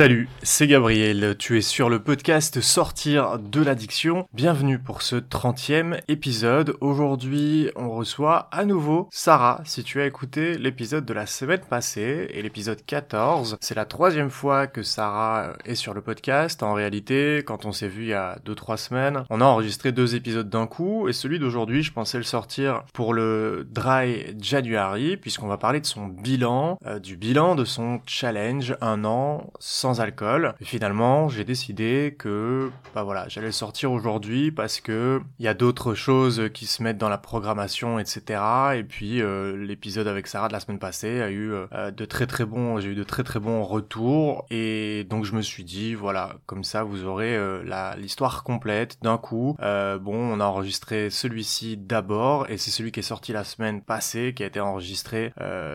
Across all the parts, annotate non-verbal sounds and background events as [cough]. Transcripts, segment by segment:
Salut, c'est Gabriel, tu es sur le podcast Sortir de l'addiction. Bienvenue pour ce 30e épisode. Aujourd'hui, on reçoit à nouveau Sarah. Si tu as écouté l'épisode de la semaine passée et l'épisode 14, c'est la troisième fois que Sarah est sur le podcast. En réalité, quand on s'est vu il y a 2-3 semaines, on a enregistré deux épisodes d'un coup et celui d'aujourd'hui, je pensais le sortir pour le Dry January puisqu'on va parler de son bilan, euh, du bilan de son challenge un an sans alcool. Et finalement, j'ai décidé que, bah voilà, j'allais sortir aujourd'hui parce que il y a d'autres choses qui se mettent dans la programmation, etc. Et puis euh, l'épisode avec Sarah de la semaine passée a eu euh, de très très bons, j'ai eu de très très bons retours. Et donc je me suis dit, voilà, comme ça vous aurez euh, la l'histoire complète d'un coup. bon, on a enregistré celui-ci d'abord et c'est celui qui est sorti la semaine passée qui a été enregistré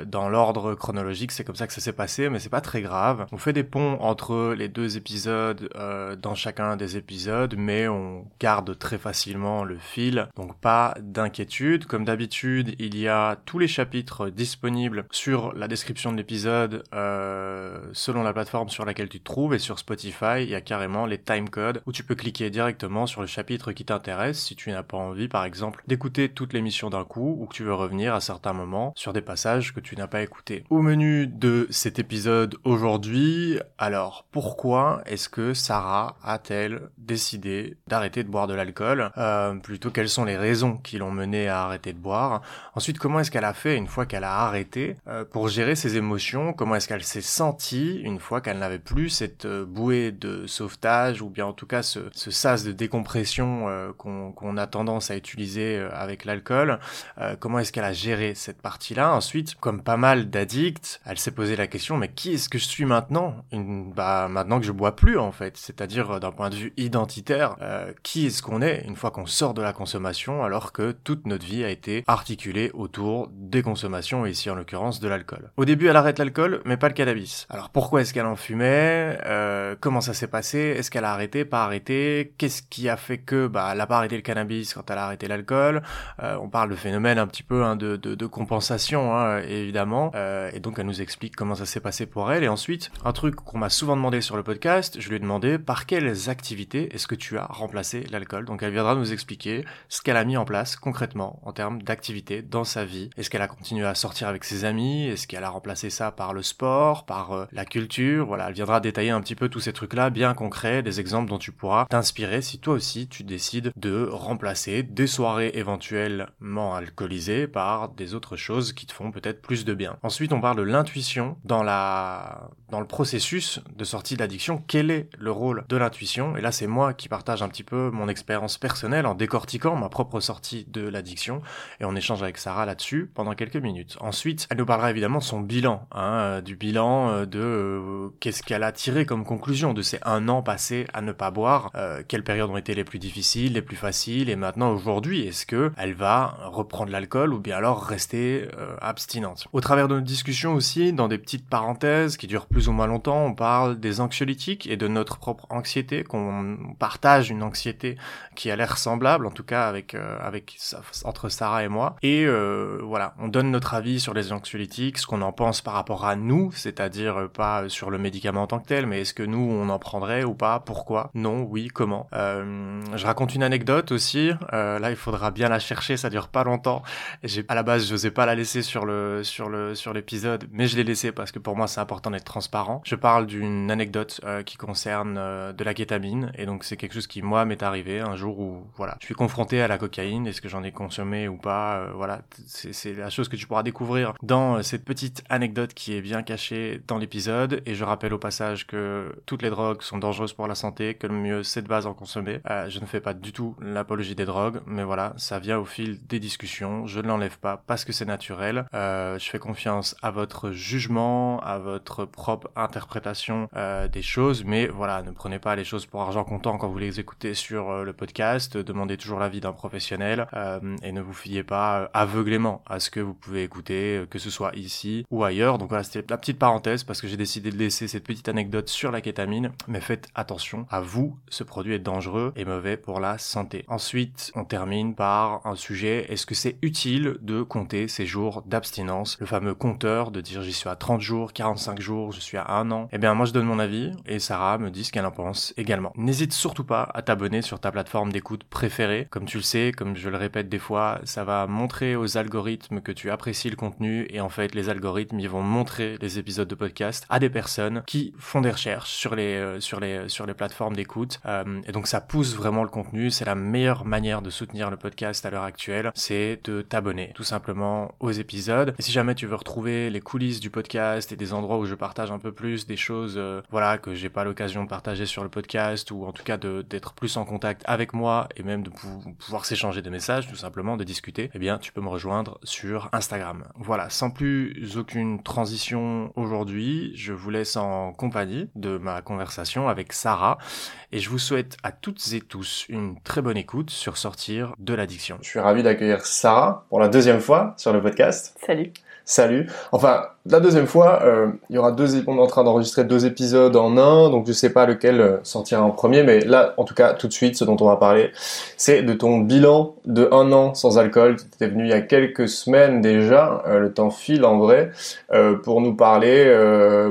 dans l'ordre chronologique. C'est comme ça que ça s'est passé, mais c'est pas très grave. On fait des ponts entre les deux épisodes euh, dans chacun des épisodes, mais on garde très facilement le fil, donc pas d'inquiétude. Comme d'habitude, il y a tous les chapitres disponibles sur la description de l'épisode euh, selon la plateforme sur laquelle tu te trouves, et sur Spotify, il y a carrément les timecodes où tu peux cliquer directement sur le chapitre qui t'intéresse si tu n'as pas envie, par exemple, d'écouter toute l'émission d'un coup ou que tu veux revenir à certains moments sur des passages que tu n'as pas écoutés. Au menu de cet épisode aujourd'hui, alors, pourquoi est-ce que Sarah a-t-elle décidé d'arrêter de boire de l'alcool? Euh, Plutôt, quelles sont les raisons qui l'ont menée à arrêter de boire? Ensuite, comment est-ce qu'elle a fait une fois qu'elle a arrêté euh, pour gérer ses émotions? Comment est-ce qu'elle s'est sentie une fois qu'elle n'avait plus cette euh, bouée de sauvetage ou bien en tout cas ce, ce sas de décompression euh, qu'on a tendance à utiliser euh, avec l'alcool? Comment est-ce qu'elle a géré cette partie-là? Ensuite, comme pas mal d'addicts, elle s'est posé la question mais qui est-ce que je suis maintenant? Bah maintenant que je bois plus en fait, c'est-à-dire euh, d'un point de vue identitaire, euh, qui est-ce qu'on est une fois qu'on sort de la consommation alors que toute notre vie a été articulée autour des consommations et ici en l'occurrence de l'alcool? Au début elle arrête l'alcool mais pas le cannabis. Alors pourquoi est-ce qu'elle en fumait? Euh, Comment ça s'est passé? Est-ce qu'elle a arrêté? Pas arrêté? Qu'est-ce qui a fait que bah elle a pas arrêté le cannabis quand elle a arrêté l'alcool? On parle de phénomène un petit peu hein, de, de, de, compensation hein, évidemment. Et donc elle nous explique comment ça s'est passé pour elle. Et ensuite un truc qu'on souvent demandé sur le podcast, je lui ai demandé par quelles activités est-ce que tu as remplacé l'alcool? Donc elle viendra nous expliquer ce qu'elle a mis en place concrètement en termes d'activités dans sa vie. Est-ce qu'elle a continué à sortir avec ses amis? Est-ce qu'elle a remplacé ça par le sport, par euh, la culture? Voilà, elle viendra détailler un petit peu tous ces trucs-là bien concrets, des exemples dont tu pourras t'inspirer si toi aussi tu décides de remplacer des soirées éventuellement alcoolisées par des autres choses qui te font peut-être plus de bien. Ensuite, on parle de l'intuition dans la dans le processus de sortie d'addiction, quel est le rôle de l'intuition? Et là, c'est moi qui partage un petit peu mon expérience personnelle en décortiquant ma propre sortie de l'addiction, et on échange avec Sarah là-dessus pendant quelques minutes. Ensuite, elle nous parlera évidemment de son bilan, hein, euh, du bilan euh, de euh, qu'est-ce qu'elle a tiré comme conclusion de ces un an passés à ne pas boire, quelles périodes ont été les plus difficiles, les plus faciles, et maintenant aujourd'hui, est-ce que elle va reprendre l'alcool ou bien alors rester abstinente? Au travers de notre discussion aussi, dans des petites parenthèses qui durent plus ou moins longtemps, on parle des anxiolytiques et de notre propre anxiété, qu'on partage une anxiété qui a l'air semblable, en tout cas avec euh, avec entre Sarah et moi. Et euh, voilà, on donne notre avis sur les anxiolytiques, ce qu'on en pense par rapport à nous, c'est-à-dire euh, pas sur le médicament en tant que tel, mais est-ce que nous on en prendrait ou pas, pourquoi, non, oui, comment. je raconte une anecdote aussi. là, il faudra bien la chercher, ça dure pas longtemps. J'ai à la base, je n'osais pas la laisser sur le sur le sur l'épisode, mais je l'ai laissé parce que pour moi c'est important d'être transparent. Je parle d'une anecdote euh, qui concerne euh, de la kétamine. Et donc c'est quelque chose qui moi m'est arrivé un jour où voilà je suis confronté à la cocaïne. Est-ce que j'en ai consommé ou pas euh, voilà. C'est la chose que tu pourras découvrir dans cette petite anecdote qui est bien cachée dans l'épisode. Et je rappelle au passage que toutes les drogues sont dangereuses pour la santé que le mieux c'est de base en consommer. Je ne fais pas du tout l'apologie des drogues mais voilà ça vient au fil des discussions. Je ne l'enlève pas parce que c'est naturel. Je fais confiance à votre jugement à votre propre interprétation euh, des choses, mais voilà, ne prenez pas les choses pour argent comptant quand vous les écoutez sur euh, le podcast, demandez toujours l'avis d'un professionnel euh, et ne vous fiez pas aveuglément à ce que vous pouvez écouter, que ce soit ici ou ailleurs. Donc voilà, c'était la petite parenthèse parce que j'ai décidé de laisser cette petite anecdote sur la kétamine, mais faites attention à vous, ce produit est dangereux et mauvais pour la santé. Ensuite, on termine par un sujet, est-ce que c'est utile de compter ces jours d'abstinence, le fameux compteur de dire j'y suis à 30 jours, 45 jours, je suis à un an. Eh bien moi je donne mon avis et Sarah me dit ce qu'elle en pense également. N'hésite surtout pas à t'abonner sur ta plateforme d'écoute préférée. Comme tu le sais, comme je le répète des fois, ça va montrer aux algorithmes que tu apprécies le contenu et en fait les algorithmes ils vont montrer les épisodes de podcast à des personnes qui font des recherches sur les euh, sur les sur les plateformes d'écoute euh, et donc ça pousse vraiment le contenu. C'est la meilleure manière de soutenir le podcast à l'heure actuelle, c'est de t'abonner tout simplement aux épisodes. Et si jamais tu veux retrouver les coulisses du podcast et des endroits où je partage un peu plus des choses, euh, voilà que j'ai pas l'occasion de partager sur le podcast ou en tout cas d'être plus en contact avec moi et même de pouvoir s'échanger des messages, tout simplement de discuter, eh bien tu peux me rejoindre sur Instagram. Voilà, sans plus aucune transition aujourd'hui, je vous laisse en compagnie de ma conversation avec Sarah et je vous souhaite à toutes et tous une très bonne écoute sur Sortir de l'addiction. Je suis ravi d'accueillir Sarah pour la deuxième fois sur le podcast. Salut. Salut. Enfin, la deuxième fois, euh, il y aura deux, on est en train d'enregistrer deux épisodes en un, donc je sais pas lequel euh, sortira en premier, mais là, en tout cas, tout de suite, ce dont on va parler, c'est de ton bilan de un an sans alcool. Tu étais venu il y a quelques semaines déjà, euh, le temps file en vrai, pour nous parler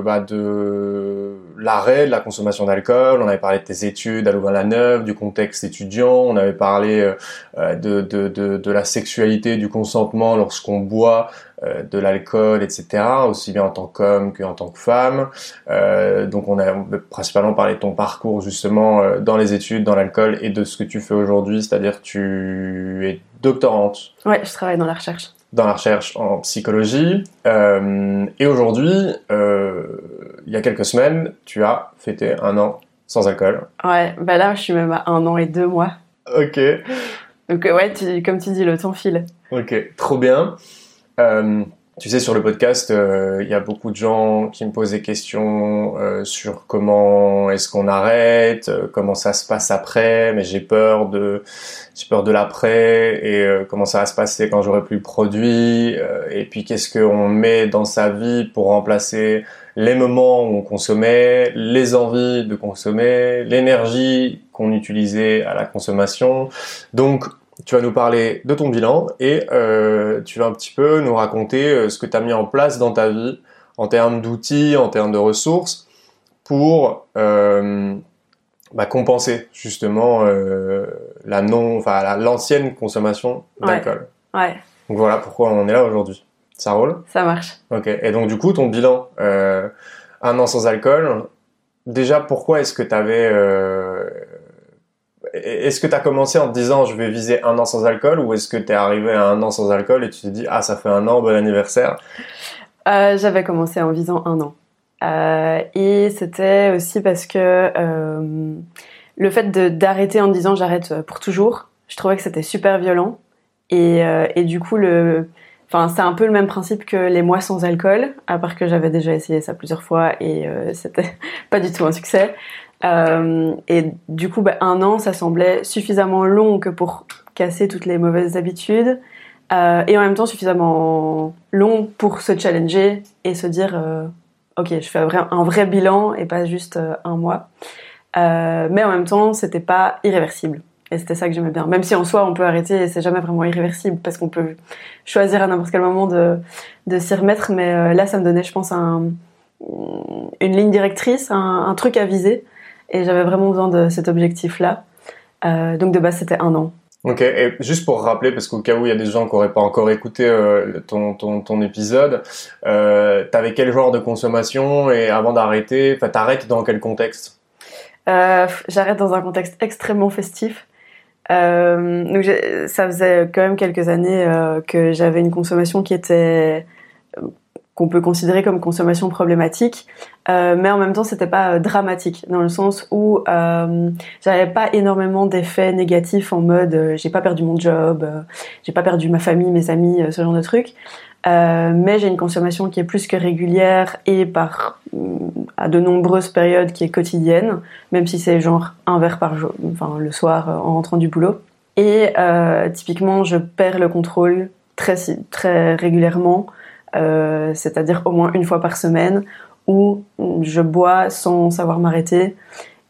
bah, de l'arrêt de la consommation d'alcool. On avait parlé de tes études à Louvain-la-Neuve, du contexte étudiant. On avait parlé de, de la sexualité, du consentement lorsqu'on boit, de l'alcool, etc aussi bien en tant qu'homme qu'en tant que femme. Euh, donc on a principalement parlé de ton parcours justement euh, dans les études, dans l'alcool et de ce que tu fais aujourd'hui, c'est-à-dire tu es doctorante. Ouais, je travaille dans la recherche. Dans la recherche en psychologie. Euh, et aujourd'hui, il y a quelques semaines, tu as fêté un an sans alcool. Ouais, bah là je suis même à un an et deux mois. Ok. Donc ouais, comme tu dis, le temps file. Ok, trop bien. Tu sais, sur le podcast, euh, il y a beaucoup de gens qui me posent des questions euh, sur comment est-ce qu'on arrête, euh, comment ça se passe après, mais j'ai peur de j'ai peur de l'après et comment ça va se passer quand j'aurai plus le produit et puis qu'est-ce qu'on met dans sa vie pour remplacer les moments où on consommait, les envies de consommer, l'énergie qu'on utilisait à la consommation. Donc tu vas nous parler de ton bilan et euh, tu vas un petit peu nous raconter euh, ce que tu as mis en place dans ta vie en termes d'outils, en termes de ressources pour euh, bah, compenser justement la non, enfin l'ancienne consommation d'alcool. Ouais. Donc voilà pourquoi on est là aujourd'hui. Ça roule? Ça marche. Ok. Et donc du coup ton bilan un an sans alcool. Déjà pourquoi est-ce que tu avais est-ce que tu as commencé en te disant je vais viser un an sans alcool ou est-ce que tu es arrivé à un an sans alcool et tu te dis ah ça fait un an, bon anniversaire? Euh, J'avais commencé en visant un an. Euh, et c'était aussi parce que euh, le fait d'arrêter en disant j'arrête pour toujours, je trouvais que c'était super violent. Et, et du coup, c'est un peu le même principe que les mois sans alcool, à part que j'avais déjà essayé ça plusieurs fois et c'était [laughs] pas du tout un succès. Euh, et du coup, bah, un an, ça semblait suffisamment long que pour casser toutes les mauvaises habitudes, euh, et en même temps suffisamment long pour se challenger et se dire, euh, ok, je fais un vrai, bilan et pas juste un mois. mais en même temps, c'était pas irréversible. Et c'était ça que j'aimais bien. Même si en soi, on peut arrêter et c'est jamais vraiment irréversible parce qu'on peut choisir à n'importe quel moment de, s'y remettre. Mais là, ça me donnait, je pense, un, une ligne directrice, un truc à viser et j'avais vraiment besoin de cet objectif-là. Euh, donc de base, c'était un an. Ok, et juste pour rappeler, parce qu'au cas où il y a des gens qui n'auraient pas encore écouté euh, ton, ton, ton, épisode, euh, t'avais quel genre de consommation et avant d'arrêter, enfin t'arrêtes dans quel contexte? Euh, J'arrête dans un contexte extrêmement festif. Donc ça faisait quand même quelques années que j'avais une consommation qui était qu'on peut considérer comme consommation problématique, euh, mais en même temps c'était pas euh, dramatique dans le sens où euh, j'avais pas énormément d'effets négatifs en mode j'ai pas perdu mon job, j'ai pas perdu ma famille, mes amis, ce genre de trucs. mais j'ai une consommation qui est plus que régulière et par à de nombreuses périodes qui est quotidienne, même si c'est genre un verre par jour, enfin le soir en rentrant du boulot. Et typiquement je perds le contrôle très très régulièrement. Euh, c'est-à-dire au moins une fois par semaine, où je bois sans savoir m'arrêter.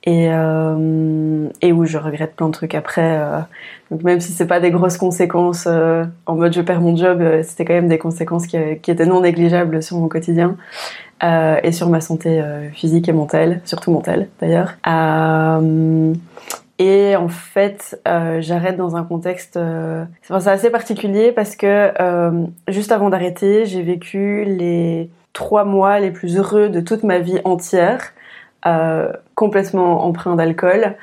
et, euh, où je regrette plein de trucs après. Euh. même si c'est pas des grosses conséquences en mode je perds mon job, c'était quand même des conséquences qui, étaient non négligeables sur mon quotidien et sur ma santé physique et mentale, surtout mentale d'ailleurs. Et en fait, j'arrête dans un contexte, c'est assez particulier parce que juste avant d'arrêter, j'ai vécu les trois mois les plus heureux de toute ma vie entière. Euh, complètement empreint d'alcool,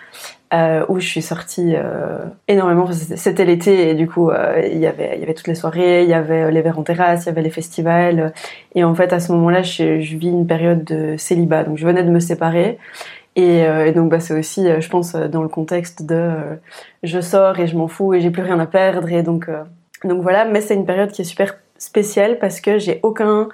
euh, où je suis sortie euh, énormément. C'était l'été et du coup, il y avait toutes les soirées, il y avait les verres en terrasse, il y avait les festivals. Et en fait, à ce moment-là, je vis une période de célibat. Donc, je venais de me séparer. Et, et, donc bah, c'est aussi, je pense, dans le contexte de je sors et je m'en fous et j'ai plus rien à perdre et donc donc voilà. Mais c'est une période qui est super spéciale parce que j'ai aucun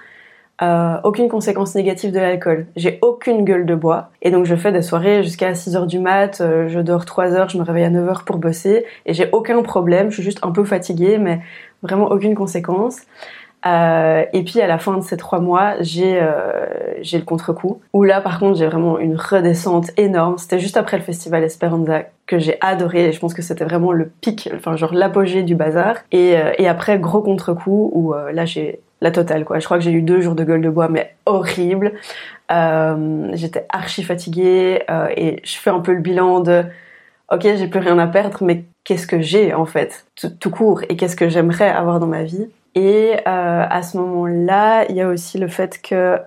euh, aucune conséquence négative de l'alcool. J'ai aucune gueule de bois. Et donc je fais des soirées jusqu'à 6 heures du mat, euh, je dors 3 heures, je me réveille à 9 heures pour bosser. Et j'ai aucun problème, je suis juste un peu fatiguée, mais vraiment aucune conséquence. Euh, et puis à la fin de ces trois mois, j'ai euh, j'ai le contre-coup. Où là, par contre, j'ai vraiment une redescente énorme. C'était juste après le festival Esperanza que j'ai adoré. Et je pense que c'était vraiment le pic, enfin genre l'apogée du bazar. Et, et après, gros contre-coup où là, j'ai la totale quoi. Je crois que j'ai eu deux jours de gueule de bois mais horrible. Euh, j'étais archi fatiguée euh, et je fais un peu le bilan de ok j'ai plus rien à perdre mais qu'est-ce que j'ai en fait? Tout, court et qu'est-ce que j'aimerais avoir dans ma vie? Et euh, à ce moment-là, il y a aussi le fait que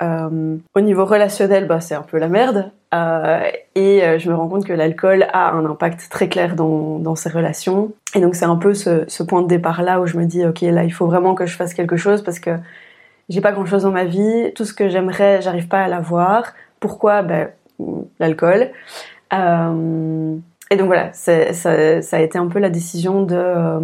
au niveau relationnel, bah, c'est un peu la merde. Euh, et euh, je me rends compte que l'alcool a un impact très clair dans, dans ces relations. Et donc c'est un peu ce, point de départ là où je me dis ok là il faut vraiment que je fasse quelque chose parce que j'ai pas grand chose dans ma vie, tout ce que j'aimerais j'arrive pas à l'avoir. Pourquoi? Ben l'alcool. Euh, et donc voilà, ça, a été un peu la décision de euh,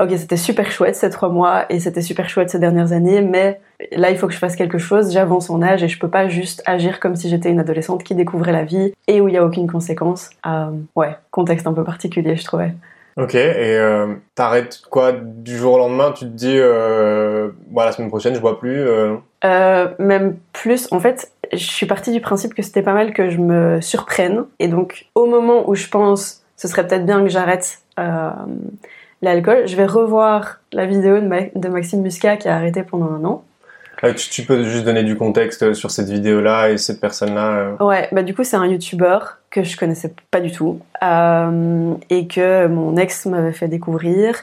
ok, c'était super chouette ces trois mois et c'était super chouette ces dernières années, mais là, il faut que je fasse quelque chose, j'avance en âge et je peux pas juste agir comme si j'étais une adolescente qui découvrait la vie et où il y a aucune conséquence. Euh, ouais, contexte un peu particulier, je trouvais. Ok, et euh, t'arrêtes quoi du jour au lendemain? Tu te dis, euh, bon, la semaine prochaine, je bois plus même plus, en fait, je suis partie du principe que c'était pas mal que je me surprenne. Et donc, au moment où je pense, ce serait peut-être bien que j'arrête l'alcool. Je vais revoir la vidéo de, Maxime Muscat qui a arrêté pendant un an. Ah, tu, peux juste donner du contexte sur cette vidéo-là et cette personne-là euh Ouais, bah du coup c'est un YouTuber que je connaissais pas du tout euh, et que mon ex m'avait fait découvrir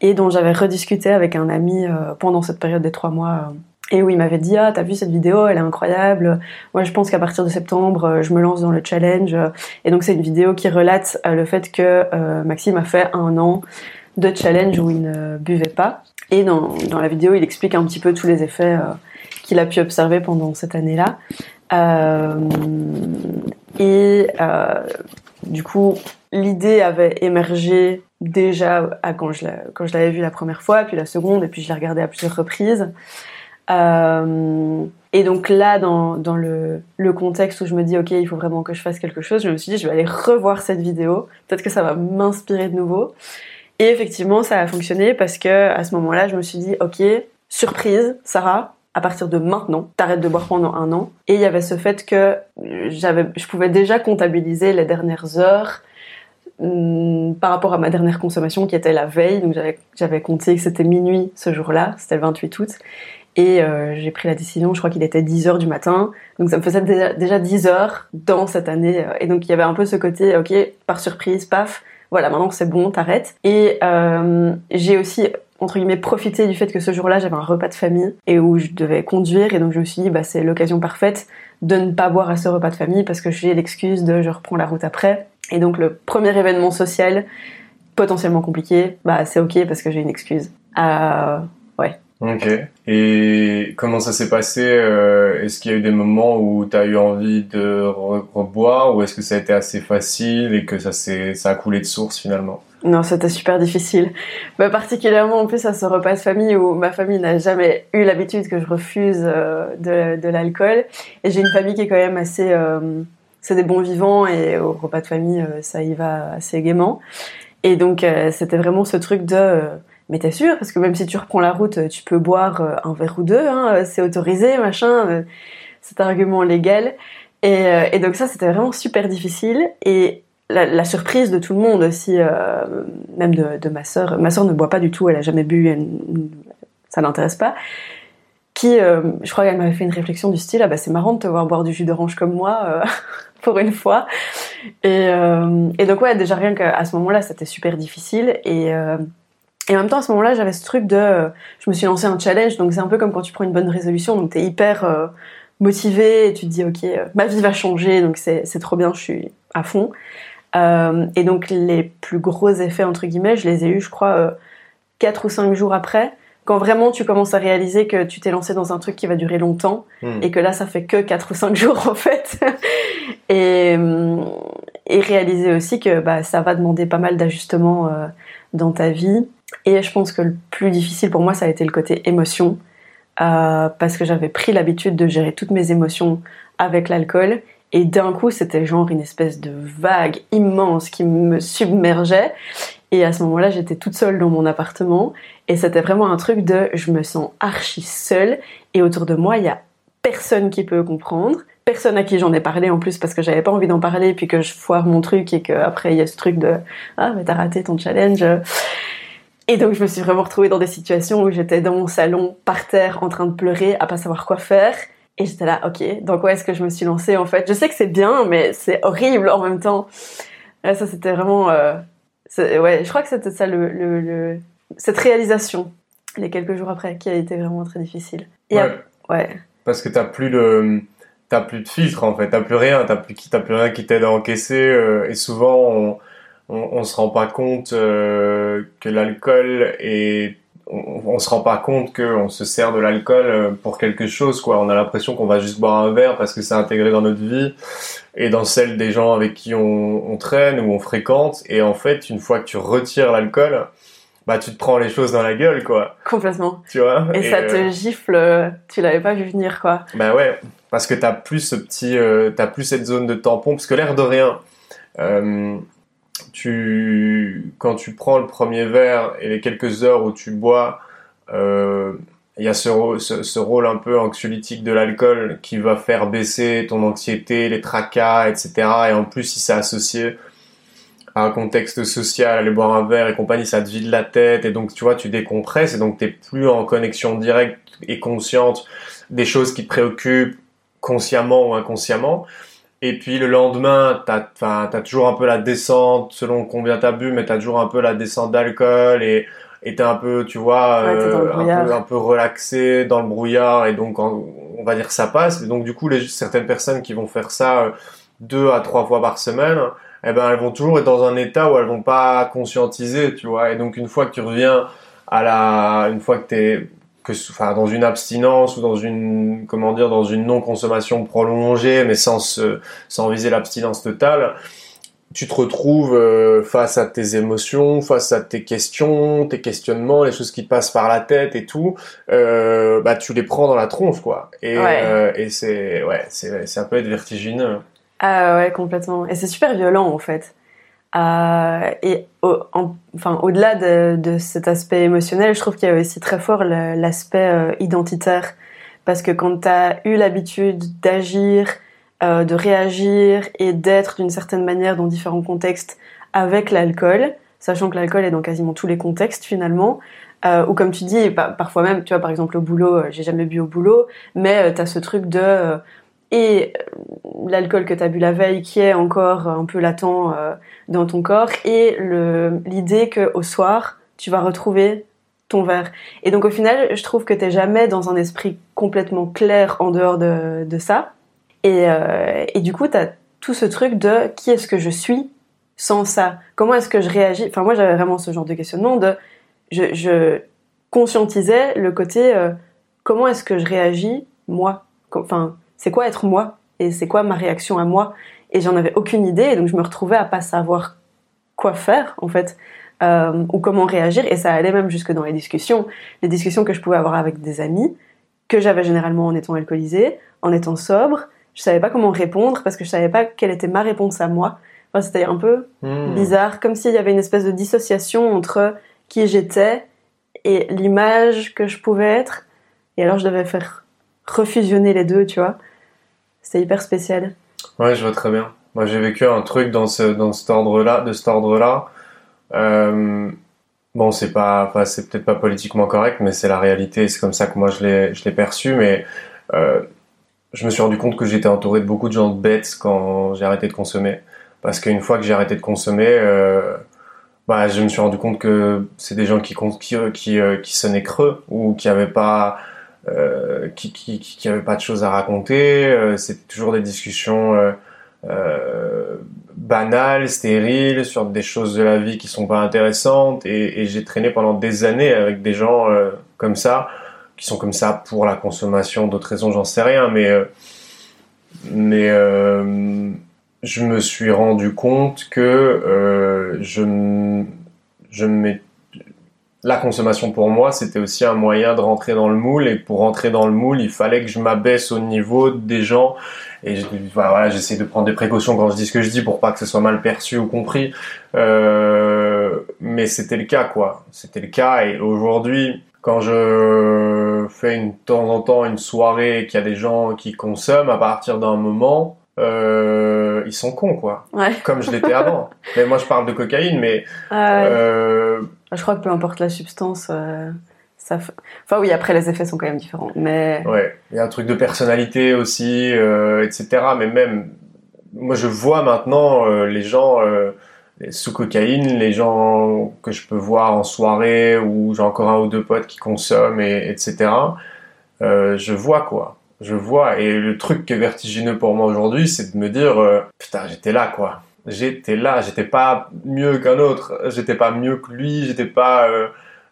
et dont j'avais rediscuté avec un ami euh, pendant cette période des trois mois. et où il m'avait dit ah t'as vu cette vidéo elle est incroyable moi je pense qu'à partir de septembre je me lance dans le challenge et donc c'est une vidéo qui relate le fait que Maxime a fait un an de challenge où il ne buvait pas. Et dans, dans la vidéo, il explique un petit peu tous les effets euh, qu'il a pu observer pendant cette année-là. Euh, et euh, du coup, l'idée avait émergé déjà à quand je l'avais vu la première fois, puis la seconde, et puis je l'ai regardé à plusieurs reprises. Et donc là, dans, dans le, contexte où je me dis, ok, il faut vraiment que je fasse quelque chose, je me suis dit, je vais aller revoir cette vidéo. Peut-être que ça va m'inspirer de nouveau. Et effectivement, ça a fonctionné parce que à ce moment-là, je me suis dit, ok, surprise, Sarah, à partir de maintenant, t'arrêtes de boire pendant un an. Et il y avait ce fait que j'avais, je pouvais déjà comptabiliser les dernières heures hum, par rapport à ma dernière consommation qui était la veille. Donc j'avais compté que c'était minuit ce jour-là, c'était le 28 août. Et euh, j'ai pris la décision, je crois qu'il était 10 heures du matin. Donc ça me faisait déjà, déjà 10 heures dans cette année. Et donc il y avait un peu ce côté, ok, par surprise, paf, voilà, maintenant c'est bon, t'arrêtes. Et euh, j'ai aussi entre guillemets profité du fait que ce jour-là j'avais un repas de famille et où je devais conduire et donc je me suis dit bah c'est l'occasion parfaite de ne pas boire à ce repas de famille parce que j'ai l'excuse de je reprends la route après et donc le premier événement social potentiellement compliqué bah c'est ok parce que j'ai une excuse euh, ouais Ok. Et comment ça s'est passé euh, Est-ce qu'il y a eu des moments où tu as eu envie de reboire ou est-ce que ça a été assez facile et que ça, ça a coulé de source finalement? Non, c'était super difficile. Bah, particulièrement en plus à ce repas de famille où ma famille n'a jamais eu l'habitude que je refuse euh, de, de l'alcool. Et j'ai une famille qui est quand même assez... Euh, c'est des bons vivants et au repas de famille, ça y va assez gaiement. Et donc c'était vraiment ce truc de mais t'es sûr? Parce que même si tu reprends la route, tu peux boire euh, un verre ou deux, hein, euh, c'est autorisé, machin. Euh, cet argument légal. Et, donc ça, c'était vraiment super difficile. Et la, surprise de tout le monde aussi, même de, ma sœur. Ma sœur ne boit pas du tout, elle a jamais bu, elle, ça l'intéresse pas. Qui, je crois qu'elle m'avait fait une réflexion du style, ah bah c'est marrant de te voir boire du jus d'orange comme moi, [laughs] pour une fois. Et, et, donc ouais, déjà rien qu'à ce moment-là, c'était super difficile. Et, et en même temps, à ce moment-là, j'avais ce truc de, je me suis lancé un challenge, donc c'est un peu comme quand tu prends une bonne résolution, donc t'es hyper motivé et tu te dis ok, ma vie va changer, donc c'est trop bien, je suis à fond. Euh, et donc les plus gros effets entre guillemets, je les ai eus, je crois, euh, 4 ou 5 jours après, quand vraiment tu commences à réaliser que tu t'es lancé dans un truc qui va durer longtemps Hmm. et que là ça fait que 4 ou 5 [laughs] jours en fait. [laughs] et, et réaliser aussi que bah, ça va demander pas mal d'ajustements euh, dans ta vie. Et je pense que le plus difficile pour moi, ça a été le côté émotion. Euh, parce que j'avais pris l'habitude de gérer toutes mes émotions avec l'alcool. Et d'un coup c'était genre une espèce de vague immense qui me submergeait. Et à ce moment-là j'étais toute seule dans mon appartement. Et c'était vraiment un truc de je me sens archi seule. Et autour de moi il y a personne qui peut comprendre. Personne à qui j'en ai parlé en plus parce que j'avais pas envie d'en parler puis que je foire mon truc et qu'après il y a ce truc de ah mais t'as raté ton challenge et donc je me suis vraiment retrouvée dans des situations où j'étais dans mon salon, par terre, en train de pleurer, à pas savoir quoi faire. Et j'étais là, ok, dans quoi est-ce que je me suis lancée en fait? Je sais que c'est bien, mais c'est horrible en même temps. Ça, c'était vraiment... Euh, ouais, je crois que c'était ça, le, le, le, cette réalisation, les quelques jours après, qui a été vraiment très difficile. Et ouais. À... ouais. Parce que t'as plus de... T'as plus de filtre en fait, t'as plus rien, t'as plus, plus rien qui t'aide à encaisser. Euh, et souvent, on on, on se rend pas compte euh, que l'alcool est on, on, se rend pas compte qu'on se sert de l'alcool pour quelque chose quoi. On a l'impression qu'on va juste boire un verre parce que c'est intégré dans notre vie et dans celle des gens avec qui on, on, traîne ou on fréquente. Et en fait une fois que tu retires l'alcool bah tu te prends les choses dans la gueule quoi. Complètement. Tu vois? Et, et ça te euh... gifle tu l'avais pas vu venir quoi. Bah ouais parce que t'as plus ce petit euh, t'as plus cette zone de tampon parce que l'air de rien euh, quand tu prends le premier verre et les quelques heures où tu bois, euh, il y a ce, ce, ce, rôle un peu anxiolytique de l'alcool qui va faire baisser ton anxiété, les tracas, etc. Et en plus, si c'est associé à un contexte social, aller boire un verre et compagnie, ça te vide la tête et donc tu vois, tu décompresses et donc t'es plus en connexion directe et consciente des choses qui te préoccupent consciemment ou inconsciemment. Et puis le lendemain, t'as, as toujours un peu la descente selon combien t'as bu, mais t'as toujours un peu la descente d'alcool et et t'es un peu, tu vois, ouais, euh, un, peu, un peu relaxé dans le brouillard et donc on va dire que ça passe. Et donc du coup, les, certaines personnes qui vont faire ça deux à trois fois par semaine, eh ben elles vont toujours être dans un état où elles vont pas conscientiser, tu vois. Et donc une fois que tu reviens à la, une fois que t'es que enfin dans une abstinence ou dans une comment dire dans une non consommation prolongée mais sans se, sans viser l'abstinence totale tu te retrouves euh, face à tes émotions face à tes questions tes questionnements les choses qui te passent par la tête et tout euh, bah tu les prends dans la tronche quoi. Et ouais. euh, et c'est ouais c'est ça peut être vertigineux. Ah ouais complètement. Et c'est super violent en fait euh, et au, en, enfin, au-delà de, de, cet aspect émotionnel, je trouve qu'il y a aussi très fort l'aspect euh, identitaire. Parce que quand tu as eu l'habitude d'agir, euh, de réagir et d'être d'une certaine manière dans différents contextes avec l'alcool, sachant que l'alcool est dans quasiment tous les contextes finalement, euh, ou comme tu dis, parfois même, tu vois, par exemple au boulot, j'ai jamais bu au boulot, mais tu as ce truc de et l'alcool que tu as bu la veille qui est encore un peu latent euh, dans ton corps et l'idée que au soir tu vas retrouver ton verre. Et donc au final, je trouve que t'es jamais dans un esprit complètement clair en dehors de, ça. Et, euh, et du coup, t'as tout ce truc de qui est-ce que je suis sans ça? Comment est-ce que je réagis? Enfin moi, j'avais vraiment ce genre de questionnement de je, conscientisais le côté euh, comment est-ce que je réagis moi? Enfin c'est quoi être moi et c'est quoi ma réaction à moi? Et j'en avais aucune idée et donc je me retrouvais à pas savoir quoi faire en fait euh, ou comment réagir. Et ça allait même jusque dans les discussions les discussions que je pouvais avoir avec des amis que j'avais généralement en étant alcoolisée en étant sobre. Je savais pas comment répondre parce que je savais pas quelle était ma réponse à moi. Enfin, c'était un peu mmh. bizarre comme s'il y avait une espèce de dissociation entre qui j'étais et l'image que je pouvais être. Et alors je devais faire refusionner les deux tu vois c'était hyper spécial. Ouais, je vois très bien. Moi, j'ai vécu un truc dans ce dans cet ordre-là, de cet ordre-là. Euh, bon, c'est pas, enfin, c'est peut-être pas politiquement correct, mais c'est la réalité. C'est comme ça que moi je l'ai perçu. Mais euh, je me suis rendu compte que j'étais entouré de beaucoup de gens bêtes quand j'ai arrêté de consommer. Parce qu'une fois que j'ai arrêté de consommer, euh, bah, je me suis rendu compte que c'est des gens qui qui qui, qui sonnaient creux ou qui avaient pas euh, qui, qui, pas de choses à raconter. Euh, c'était toujours des discussions euh, euh, banales, stériles, sur des choses de la vie qui sont pas intéressantes. Et, j'ai traîné pendant des années avec des gens comme ça, qui sont comme ça pour la consommation, d'autres raisons, j'en sais rien. Mais mais je me suis rendu compte que je je me la consommation pour moi, c'était aussi un moyen de rentrer dans le moule. Et pour rentrer dans le moule, il fallait que je m'abaisse au niveau des gens. Et voilà, j'essaie de prendre des précautions quand je dis ce que je dis pour pas que ce soit mal perçu ou compris. Euh, mais c'était le cas, quoi. C'était le cas. Et aujourd'hui, quand je fais une de temps en temps une soirée et qu'il y a des gens qui consomment, à partir d'un moment, euh, ils sont cons, quoi. Ouais. Comme je l'étais avant. [laughs] mais moi, je parle de cocaïne, mais euh, je crois que peu importe la substance, euh, ça. Enfin oui, après les effets sont quand même différents, mais. Ouais, il y a un truc de personnalité aussi, etc. Mais même, moi je vois maintenant les gens sous cocaïne, les gens que je peux voir en soirée ou j'ai encore un ou deux potes qui consomment, et, etc. je vois quoi. Je vois. Et le truc qui est vertigineux pour moi aujourd'hui, c'est de me dire, putain, j'étais là quoi j'étais là, j'étais pas mieux qu'un autre, j'étais pas mieux que lui, j'étais pas, euh,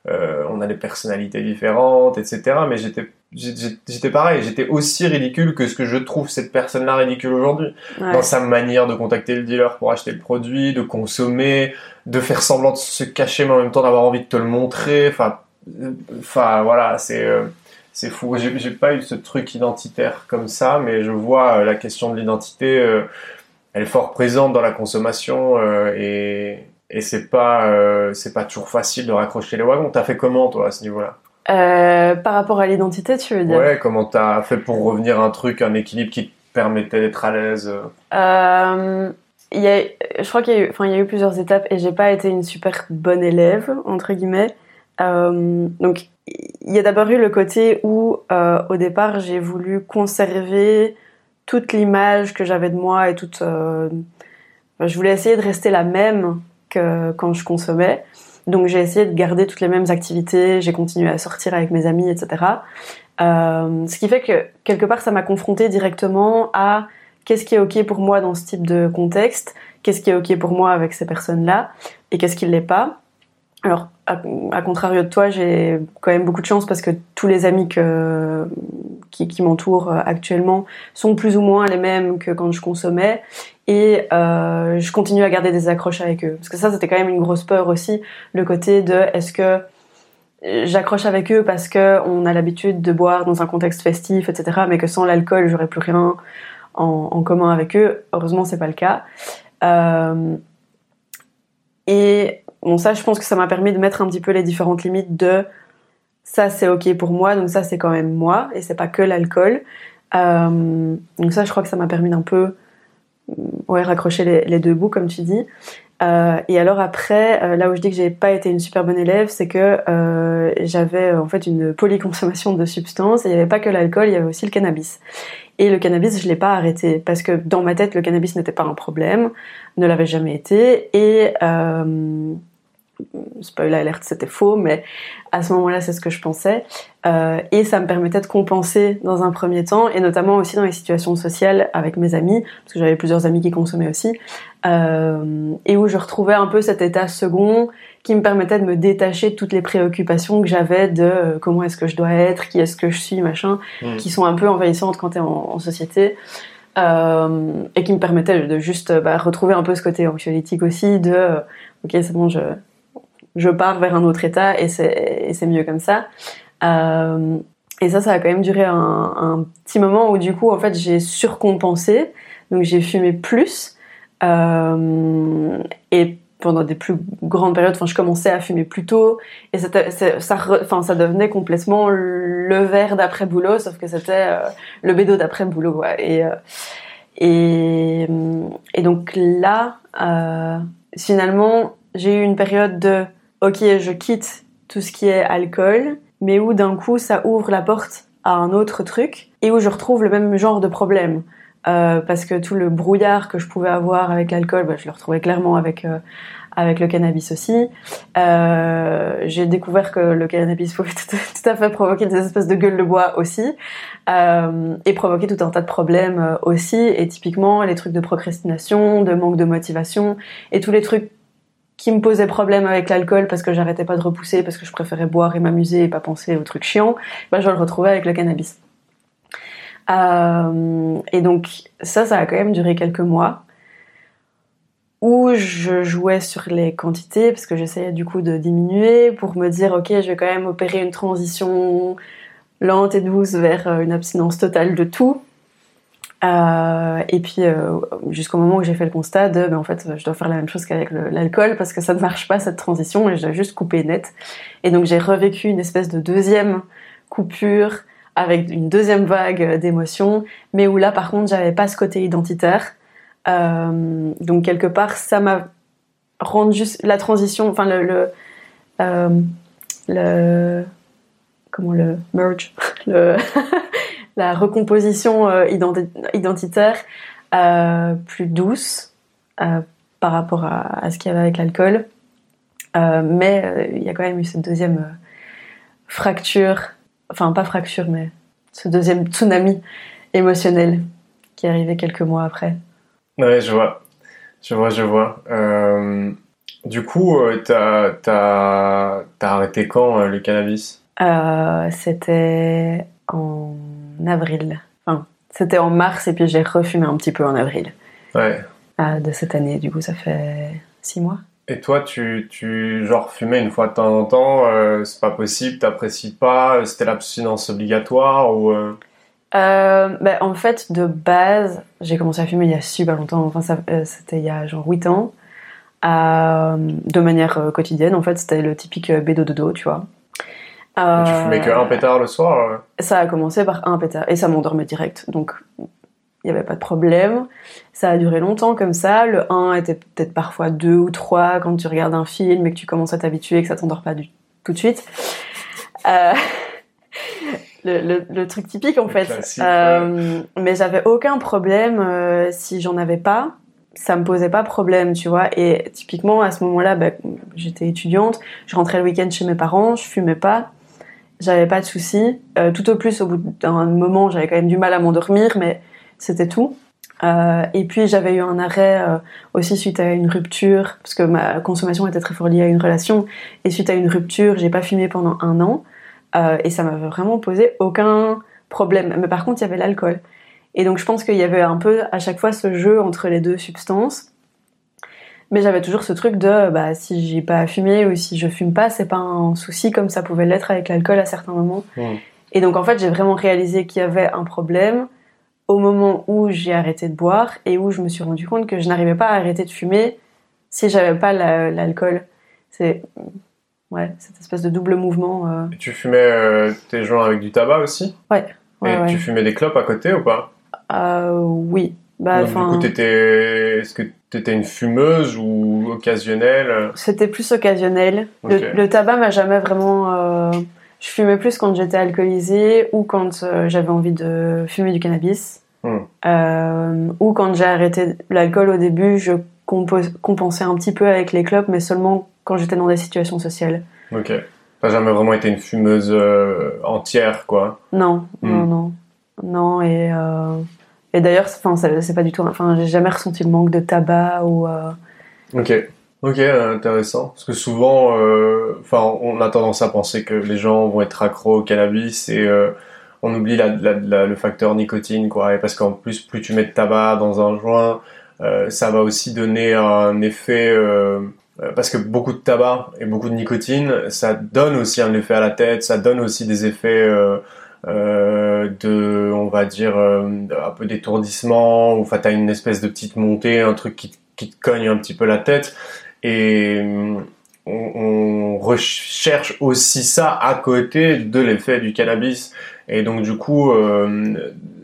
euh, on a des personnalités différentes, etc. Mais j'étais, j'étais pareil, j'étais aussi ridicule que ce que je trouve cette personne-là ridicule aujourd'hui, dans sa manière de contacter le dealer pour acheter le produit, de consommer, de faire semblant de se cacher, mais en même temps d'avoir envie de te le montrer. Enfin, enfin voilà, c'est euh, c'est fou. J'ai pas eu ce truc identitaire comme ça, mais je vois la question de l'identité elle est fort présente dans la consommation euh, et, et c'est pas euh, c'est pas toujours facile de raccrocher les wagons. T'as fait comment toi à ce niveau-là? Euh, Par rapport à l'identité, tu veux dire? Ouais, comment t'as fait pour revenir à un truc, un équilibre qui te permettait d'être à l'aise euh, il y a, Je crois qu'il y, a eu, enfin, il y a eu plusieurs étapes et j'ai pas été une super bonne élève entre guillemets. Euh, donc il y a d'abord eu le côté où au départ j'ai voulu conserver toute l'image que j'avais de moi et toute. Euh, je voulais essayer de rester la même que quand je consommais. Donc j'ai essayé de garder toutes les mêmes activités, j'ai continué à sortir avec mes amis, etc. Euh, ce qui fait que quelque part ça m'a confronté directement à qu'est-ce qui est ok pour moi dans ce type de contexte, qu'est-ce qui est ok pour moi avec ces personnes-là et qu'est-ce qui ne l'est pas. Alors, à, contrario de toi, j'ai quand même beaucoup de chance parce que tous les amis qui, m'entourent euh, actuellement sont plus ou moins les mêmes que quand je consommais. Et euh, je continue à garder des accroches avec eux. Parce que ça, c'était quand même une grosse peur aussi, le côté de est-ce que j'accroche avec eux parce que on a l'habitude de boire dans un contexte festif, etc. Mais que sans l'alcool, j'aurais plus rien en, commun avec eux. Heureusement, c'est pas le cas. Euh, et Bon, ça, je pense que ça m'a permis de mettre un petit peu les différentes limites de ça, c'est ok pour moi, donc ça, c'est quand même moi, et c'est pas que l'alcool. Euh, donc ça, je crois que ça m'a permis d'un peu ouais, raccrocher les, deux bouts, comme tu dis. Euh, et alors après, euh, là où je dis que j'ai pas été une super bonne élève, c'est que j'avais en fait une polyconsommation de substances. Et il n'y avait pas que l'alcool, il y avait aussi le cannabis. Et le cannabis, je l'ai pas arrêté parce que dans ma tête, le cannabis n'était pas un problème, ne l'avait jamais été. Et spoiler alerte, c'était faux, mais à ce moment-là, c'est ce que je pensais. Euh, et ça me permettait de compenser dans un premier temps, et notamment aussi dans les situations sociales avec mes amis, parce que j'avais plusieurs amis qui consommaient aussi, euh, et où je retrouvais un peu cet état second qui me permettait de me détacher de toutes les préoccupations que j'avais de euh, comment est-ce que je dois être, qui est-ce que je suis, machin, mmh. qui sont un peu envahissantes quand tu es en, société. Et qui me permettait de juste bah, retrouver un peu ce côté anxiolytique aussi de ok c'est bon je, je pars vers un autre état et c'est mieux comme ça. Euh, et ça, ça a quand même duré un, petit moment où du coup, en fait, j'ai surcompensé. Donc j'ai fumé plus. Euh, et pendant des plus grandes périodes, enfin, je commençais à fumer plus tôt. Et ça, enfin, ça devenait complètement le verre d'après boulot, sauf que c'était euh, le bédo d'après boulot. Et, Et, et donc là, finalement, j'ai eu une période de ok, je quitte tout ce qui est alcool, mais où d'un coup ça ouvre la porte à un autre truc et où je retrouve le même genre de problème. Euh, parce que tout le brouillard que je pouvais avoir avec l'alcool, bah, je le retrouvais clairement avec euh, avec le cannabis aussi. Euh, j'ai découvert que le cannabis pouvait [laughs] tout, à fait provoquer des espèces de gueules de bois aussi euh, et provoquer tout un tas de problèmes euh, aussi. Et typiquement les trucs de procrastination, de manque de motivation et tous les trucs qui me posaient problème avec l'alcool parce que j'arrêtais pas de repousser, parce que je préférais boire et m'amuser et pas penser aux trucs chiants, bah, je le retrouvais avec le cannabis. Euh, et donc ça, ça a quand même duré quelques mois où je jouais sur les quantités parce que j'essayais du coup de diminuer pour me dire ok je vais quand même opérer une transition lente et douce vers euh, une abstinence totale de tout euh, et puis euh, jusqu'au moment où j'ai fait le constat de ben, en fait je dois faire la même chose qu'avec l'alcool parce que ça ne marche pas cette transition et je dois juste couper net. Et donc j'ai revécu une espèce de deuxième coupure avec une deuxième vague d'émotions mais où là par contre j'avais pas ce côté identitaire. Euh, donc quelque part, ça m'a rendu la transition, enfin le, le, euh, le, comment le merge, [laughs] le [laughs] la recomposition euh, identitaire plus douce par rapport à, à ce qu'il y avait avec l'alcool. mais il y a quand même eu cette deuxième fracture, enfin pas fracture, mais ce deuxième tsunami émotionnel qui est arrivé quelques mois après. Ouais, je vois. Je vois, je vois. Euh, du coup, euh, t'as as, arrêté quand euh, le cannabis? C'était en avril. Enfin, c'était en mars et puis j'ai refumé un petit peu en avril. Ouais. de cette année, du coup, ça fait six mois. Et toi, tu, tu genre fumais une fois de temps en temps, c'est pas possible, t'apprécies pas, c'était l'abstinence obligatoire ou euh, bah, en fait, de base, j'ai commencé à fumer il y a super longtemps. Enfin, euh, c'était il y a genre 8 ans. Euh, de manière euh, quotidienne, en fait, c'était le typique bédo dodo, tu vois. Tu fumais que un pétard le soir Ça a commencé par un pétard et ça m'endormait direct. Donc, il n'y avait pas de problème. Ça a duré longtemps comme ça. Le 1 était peut-être parfois 2 ou 3 quand tu regardes un film et que tu commences à t'habituer et que ça t'endort pas du, tout de suite. Euh, [laughs] le, le, truc typique en fait. Euh, mais j'avais aucun problème euh, si j'en avais pas. Ça me posait pas problème, tu vois. Et typiquement à ce moment-là, bah, j'étais étudiante, je rentrais le week-end chez mes parents, je fumais pas, j'avais pas de soucis. Euh, tout au plus, au bout d'un moment, j'avais quand même du mal à m'endormir, mais c'était tout. Euh, et puis j'avais eu un arrêt euh, aussi suite à une rupture, parce que ma consommation était très fort liée à une relation. Et suite à une rupture, j'ai pas fumé pendant un an. Euh, et ça m'avait vraiment posé aucun problème. Mais par contre, il y avait l'alcool. Et donc je pense qu'il y avait un peu à chaque fois ce jeu entre les deux substances. Mais j'avais toujours ce truc de bah, si j'ai pas fumé ou si je fume pas, c'est pas un souci comme ça pouvait l'être avec l'alcool à certains moments. Et donc en fait, j'ai vraiment réalisé qu'il y avait un problème au moment où j'ai arrêté de boire et où je me suis rendu compte que je n'arrivais pas à arrêter de fumer si j'avais pas l'alcool. C'est ouais, cette espèce de double mouvement. Euh. tu fumais euh, tes joints avec du tabac aussi? Ouais. Et tu fumais des clopes à côté ou pas? Euh, Oui. Bah, du coup, est-ce que tu étais une fumeuse ou occasionnelle? C'était plus occasionnel. Le, tabac m'a jamais vraiment. Je fumais plus quand j'étais alcoolisée ou quand j'avais envie de fumer du cannabis. Hmm. ou quand j'ai arrêté l'alcool au début, je compensais un petit peu avec les clopes, mais seulement quand j'étais dans des situations sociales. Ok. T'as jamais vraiment été une fumeuse euh, entière, quoi? Non, hmm. non, non. Non, et, euh, et d'ailleurs, c'est pas du tout. Enfin, j'ai jamais ressenti le manque de tabac ou. Euh, ok. Ok, intéressant. Parce que souvent, enfin, on a tendance à penser que les gens vont être accros au cannabis et on oublie le facteur nicotine, quoi. Et parce qu'en plus, plus tu mets de tabac dans un joint, ça va aussi donner un effet euh, parce que beaucoup de tabac et beaucoup de nicotine, ça donne aussi un effet à la tête, ça donne aussi des effets euh, euh, de, on va dire, euh, un peu d'étourdissement, ou enfin t'as une espèce de petite montée, un truc qui, te cogne un petit peu la tête, et on, on recherche aussi ça à côté de l'effet du cannabis, et donc du coup,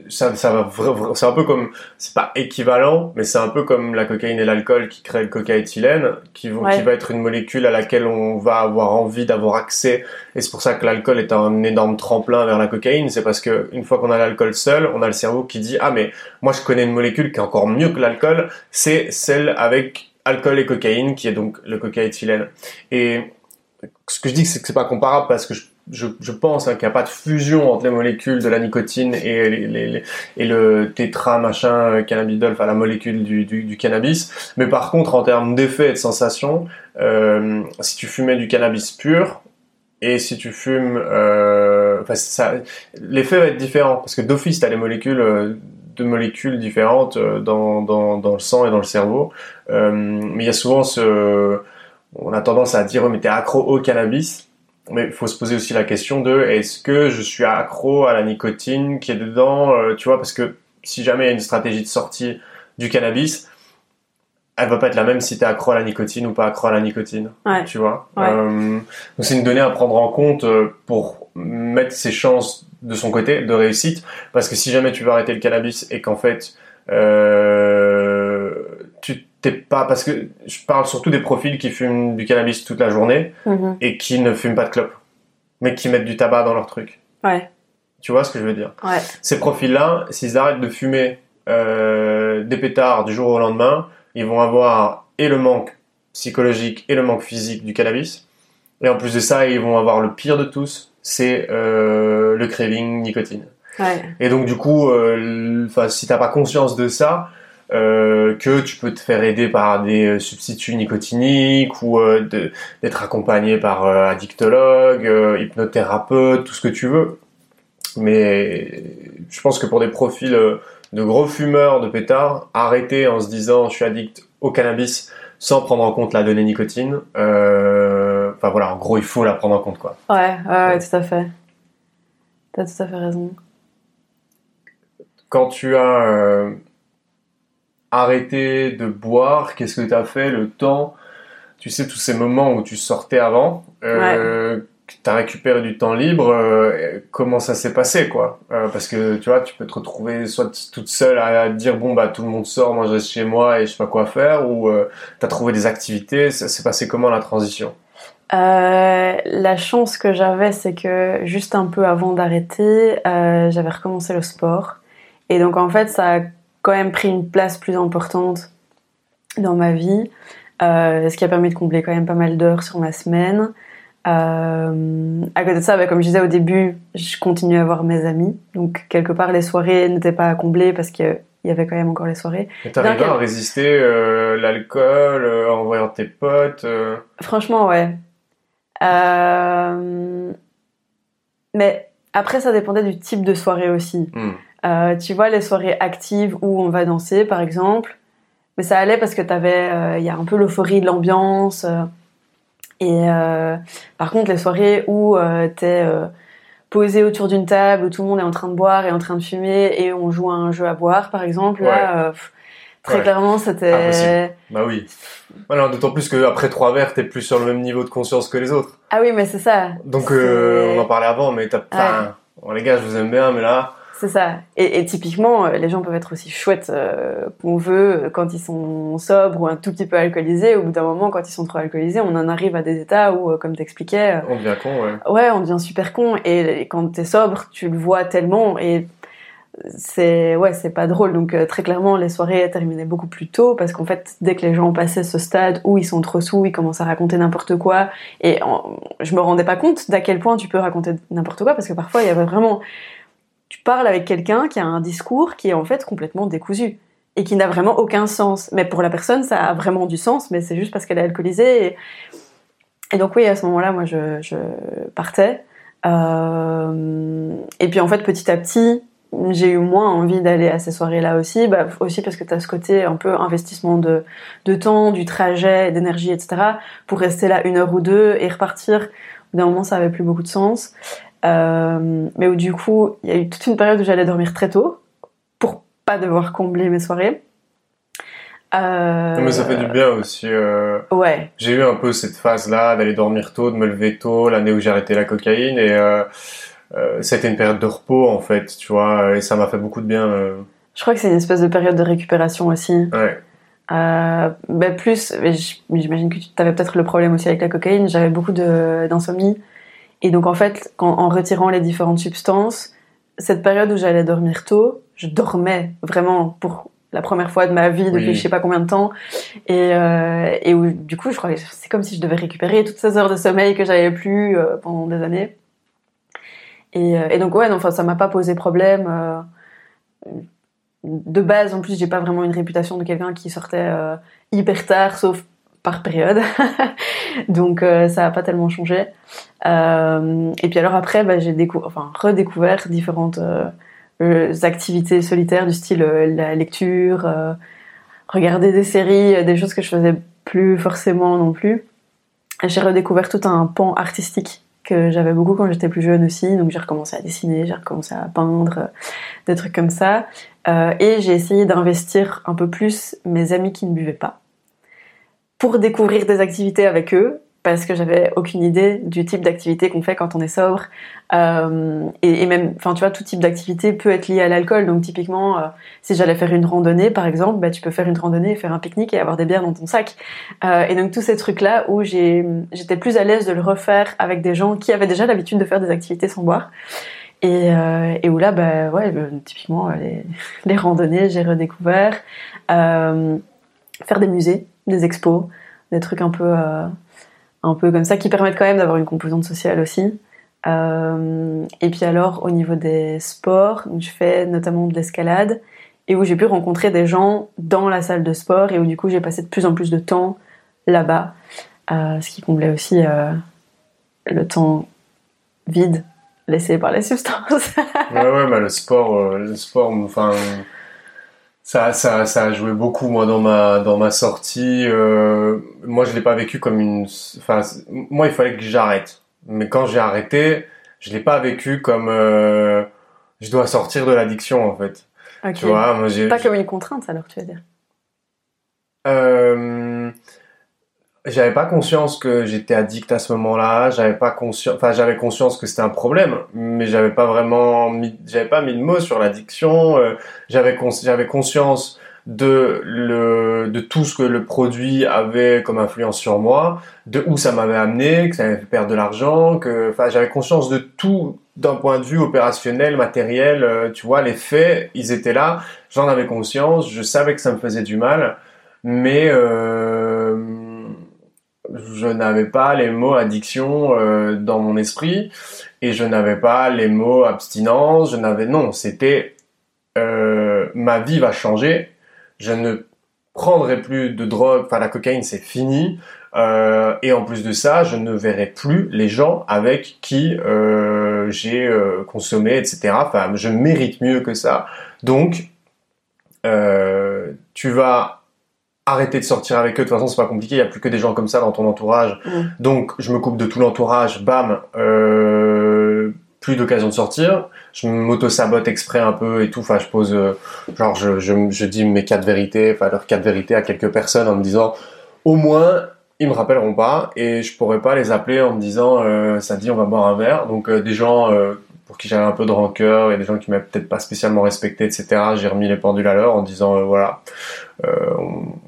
ça, ça va c'est un peu comme, c'est pas équivalent, mais c'est un peu comme la cocaïne et l'alcool qui créent le cocaéthylène, qui vont, qui va être une molécule à laquelle on va avoir envie d'avoir accès. Et c'est pour ça que l'alcool est un énorme tremplin vers la cocaïne. C'est parce que une fois qu'on a l'alcool seul, on a le cerveau qui dit, ah, mais moi, je connais une molécule qui est encore mieux que l'alcool. C'est celle avec alcool et cocaïne, qui est donc le cocaéthylène. Et ce que je dis, c'est que c'est pas comparable parce que je, je, je pense hein, qu'il n'y a pas de fusion entre les molécules de la nicotine et, les, les- les- et le tétra machin euh, cannabidol, enfin la molécule du, du, du cannabis. Mais par contre, en termes d'effet et de sensation, euh, si tu fumais du cannabis pur et si tu fumes, euh, l'effet va être différent parce que d'office, tu as les molécules euh, de molécules différentes euh, dans, dans, dans le sang et dans le cerveau. Euh, mais il y a souvent ce on a tendance à dire, oh, mais t'es accro au cannabis. Mais il faut se poser aussi la question de, est-ce que je suis accro à la nicotine qui est dedans, euh, tu vois, parce que si jamais il y a une stratégie de sortie du cannabis, elle va pas être la même si t'es accro à la nicotine ou pas accro à la nicotine, Ouais. tu vois. Ouais. Euh, donc c'est une donnée à prendre en compte euh, pour mettre ses chances de son côté de réussite, parce que si jamais tu veux arrêter le cannabis et qu'en fait euh, tu t'es pas, parce que je parle surtout des profils qui fument du cannabis toute la journée Mhm. et qui ne fument pas de clope, mais qui mettent du tabac dans leur truc. Ouais, Tu vois ce que je veux dire? Ouais, Ces profils-là, s'ils arrêtent de fumer euh, des pétards du jour au lendemain, ils vont avoir et le manque psychologique et le manque physique du cannabis. Et en plus de ça, ils vont avoir le pire de tous, c'est euh, le craving nicotine. ouais. Et donc du coup, euh, enfin, si t'as pas conscience de ça, euh, que tu peux te faire aider par des euh, substituts nicotiniques ou euh, d'être accompagné par euh, addictologue, hypnothérapeute, tout ce que tu veux. Mais je pense que pour des profils de gros fumeurs de pétards, arrêter en se disant je suis addict au cannabis sans prendre en compte la donnée nicotine, enfin voilà, en gros il faut la prendre en compte quoi. Ouais, ouais, ouais, tout à fait. T'as tout à fait raison. quand tu as arrêté de boire, qu'est-ce que tu as fait le temps Tu sais, tous ces moments où tu sortais avant, euh, tu as récupéré du temps libre, euh, comment ça s'est passé, quoi? Euh, Parce que, tu vois, tu peux te retrouver soit toute seule à, à dire, bon, bah, tout le monde sort, moi je reste chez moi et je sais pas quoi faire, ou tu as trouvé des activités, ça s'est passé comment la transition? Euh, la chance que j'avais, c'est que juste un peu avant d'arrêter, euh, j'avais recommencé le sport. Et donc en fait, ça a quand même pris une place plus importante dans ma vie, euh, ce qui a permis de combler quand même pas mal d'heures sur ma semaine. Euh, à côté de ça, bah, comme je disais au début, je continue à voir mes amis. Donc quelque part, les soirées n'étaient pas à combler parce qu'il y avait quand même encore les soirées. Et t'arrivais à résister euh, l'alcool euh, en voyant tes potes euh, Franchement, ouais. Euh, Mais après, ça dépendait du type de soirée aussi. hmm. Euh, tu vois, les soirées actives où on va danser, par exemple, mais ça allait parce que t'avais, euh, il y a un peu l'euphorie de l'ambiance. euh, et par contre, les soirées où t'es posé autour d'une table, où tout le monde est en train de boire et en train de fumer, et on joue à un jeu à boire, par exemple, là, pff, très Ouais. clairement, c'était... Impossible. Bah oui. Voilà, d'autant plus qu'après trois verres, t'es plus sur le même niveau de conscience que les autres. Ah oui, mais c'est ça. Donc on en parlait avant, mais t'as pas. Bon, les gars, je vous aime bien, mais là, C'est ça. Et, et typiquement, euh, les gens peuvent être aussi chouettes euh, qu'on veut euh, quand ils sont sobres ou un tout petit peu alcoolisés. Au bout d'un moment, quand ils sont trop alcoolisés, on en arrive à des états où, comme t'expliquais, on devient con, ouais. ouais, on devient super con. Et, et quand t'es sobre, tu le vois tellement. Et c'est ouais, c'est pas drôle. Donc euh, très clairement, les soirées terminaient beaucoup plus tôt parce qu'en fait, dès que les gens passaient ce stade où ils sont trop sous, ils commencent à raconter n'importe quoi. Et en- je me rendais pas compte d'à quel point tu peux raconter n'importe quoi parce que parfois il y avait vraiment parles avec quelqu'un qui a un discours qui est en fait complètement décousu et qui n'a vraiment aucun sens. Mais pour la personne, ça a vraiment du sens, mais c'est juste parce qu'elle est alcoolisée. Et, donc oui, à ce moment-là, moi, je, partais. Euh, et puis en fait, petit à petit, j'ai eu moins envie d'aller à ces soirées-là aussi, bah, aussi parce que tu as ce côté un peu investissement de, temps, du trajet, d'énergie, etc. pour rester là une heure ou deux et repartir. D'un moment, ça avait plus beaucoup de sens. Euh, mais où du coup, il y a eu toute une période où j'allais dormir très tôt pour pas devoir combler mes soirées. Euh, Non, mais ça fait du bien aussi. euh, Ouais, J'ai eu un peu cette phase-là d'aller dormir tôt, de me lever tôt, l'année où j'ai arrêté la cocaïne, et c'était une période de repos en fait, tu vois, et ça m'a fait beaucoup de bien. Je crois que c'est une espèce de période de récupération aussi. Ouais. Euh, bah plus, j'imagine que tu avais peut-être le problème aussi avec la cocaïne, j'avais beaucoup d'insomnie. Et donc en fait, quand, en retirant les différentes substances, cette période où j'allais dormir tôt, je dormais vraiment pour la première fois de ma vie depuis je sais pas combien de temps. Et, euh, et où, du coup, je crois que c'est comme si je devais récupérer toutes ces heures de sommeil que j'avais plus euh, pendant des années. Et, euh, et donc ouais, enfin ça m'a pas posé problème. De base, en plus, j'ai pas vraiment une réputation de quelqu'un qui sortait hyper tard, sauf par période. [laughs] Donc euh, ça a pas tellement changé. Euh, et puis alors après, bah, j'ai enfin, redécouvert différentes activités solitaires du style la lecture, regarder des séries, des choses que je faisais plus forcément non plus. J'ai redécouvert tout un pan artistique que j'avais beaucoup quand j'étais plus jeune aussi. Donc j'ai recommencé à dessiner, j'ai recommencé à peindre, des trucs comme ça. Euh, et j'ai essayé d'investir un peu plus mes amis qui ne buvaient pas pour découvrir des activités avec eux parce que j'avais aucune idée du type d'activité qu'on fait quand on est sobre. Euh, et, même, enfin, tu vois, tout type d'activité peut être lié à l'alcool. Donc, typiquement, euh, si j'allais faire une randonnée, par exemple, bah, tu peux faire une randonnée, faire un pique-nique et avoir des bières dans ton sac. Euh, et donc, tous ces trucs-là où j'étais plus à l'aise de le refaire avec des gens qui avaient déjà l'habitude de faire des activités sans boire. Et, où là, bah, ouais, typiquement, [laughs] les randonnées, j'ai redécouvert. faire des musées, des expos, des trucs un peu un peu comme ça, qui permettent quand même d'avoir une composante sociale aussi. Euh, et puis alors, au niveau des sports, je fais notamment de l'escalade, et où j'ai pu rencontrer des gens dans la salle de sport, et où du coup j'ai passé de plus en plus de temps là-bas, euh, ce qui comblait aussi euh, le temps vide laissé par les [laughs] substances. ouais, ouais, bah le sport, le sport, enfin ça, ça, ça a joué beaucoup moi dans ma dans ma sortie. Euh, moi, je l'ai pas vécu comme une. Enfin, moi, il fallait que j'arrête. Mais quand j'ai arrêté, je l'ai pas vécu comme euh, je dois sortir de l'addiction en fait. Tu vois, moi, pas comme une contrainte alors, tu veux dire? Euh, j'avais pas conscience que j'étais addict à ce moment-là. J'avais pas conscience, enfin j'avais conscience que c'était un problème, mais j'avais pas vraiment, mis... j'avais pas mis de mots sur l'addiction. Euh, j'avais j'avais conscience de le de tout ce que le produit avait comme influence sur moi, de où ça m'avait amené, que ça m'avait fait perdre de l'argent, que enfin j'avais conscience de tout d'un point de vue opérationnel, matériel. Euh, tu vois, les faits, ils étaient là. J'en avais conscience. Je savais que ça me faisait du mal, mais euh je n'avais pas les mots addiction euh, dans mon esprit et je n'avais pas les mots abstinence. Je n'avais non, c'était euh, ma vie va changer. Je ne prendrai plus de drogue. Enfin, la cocaïne c'est fini. Euh, et en plus de ça, je ne verrai plus les gens avec qui j'ai consommé, etc. Enfin, je mérite mieux que ça. Donc, tu vas arrêter de sortir avec eux. De toute façon, c'est pas compliqué. Il y a plus que des gens comme ça dans ton entourage. Mm. Donc, je me coupe de tout l'entourage. Bam, euh, plus d'occasion de sortir. Je m'auto-sabote exprès un peu et tout. Enfin, je pose, euh, genre, je, je, je, dis mes quatre vérités, enfin, leurs quatre vérités à quelques personnes en me disant, au moins, ils me rappelleront pas et je pourrais pas les appeler en me disant, euh, ça dit, on va boire un verre. Donc, des gens pour qui j'avais un peu de rancœur et des gens qui m'avaient peut-être pas spécialement respecté, etc. J'ai remis les pendules à l'heure en disant, voilà, euh,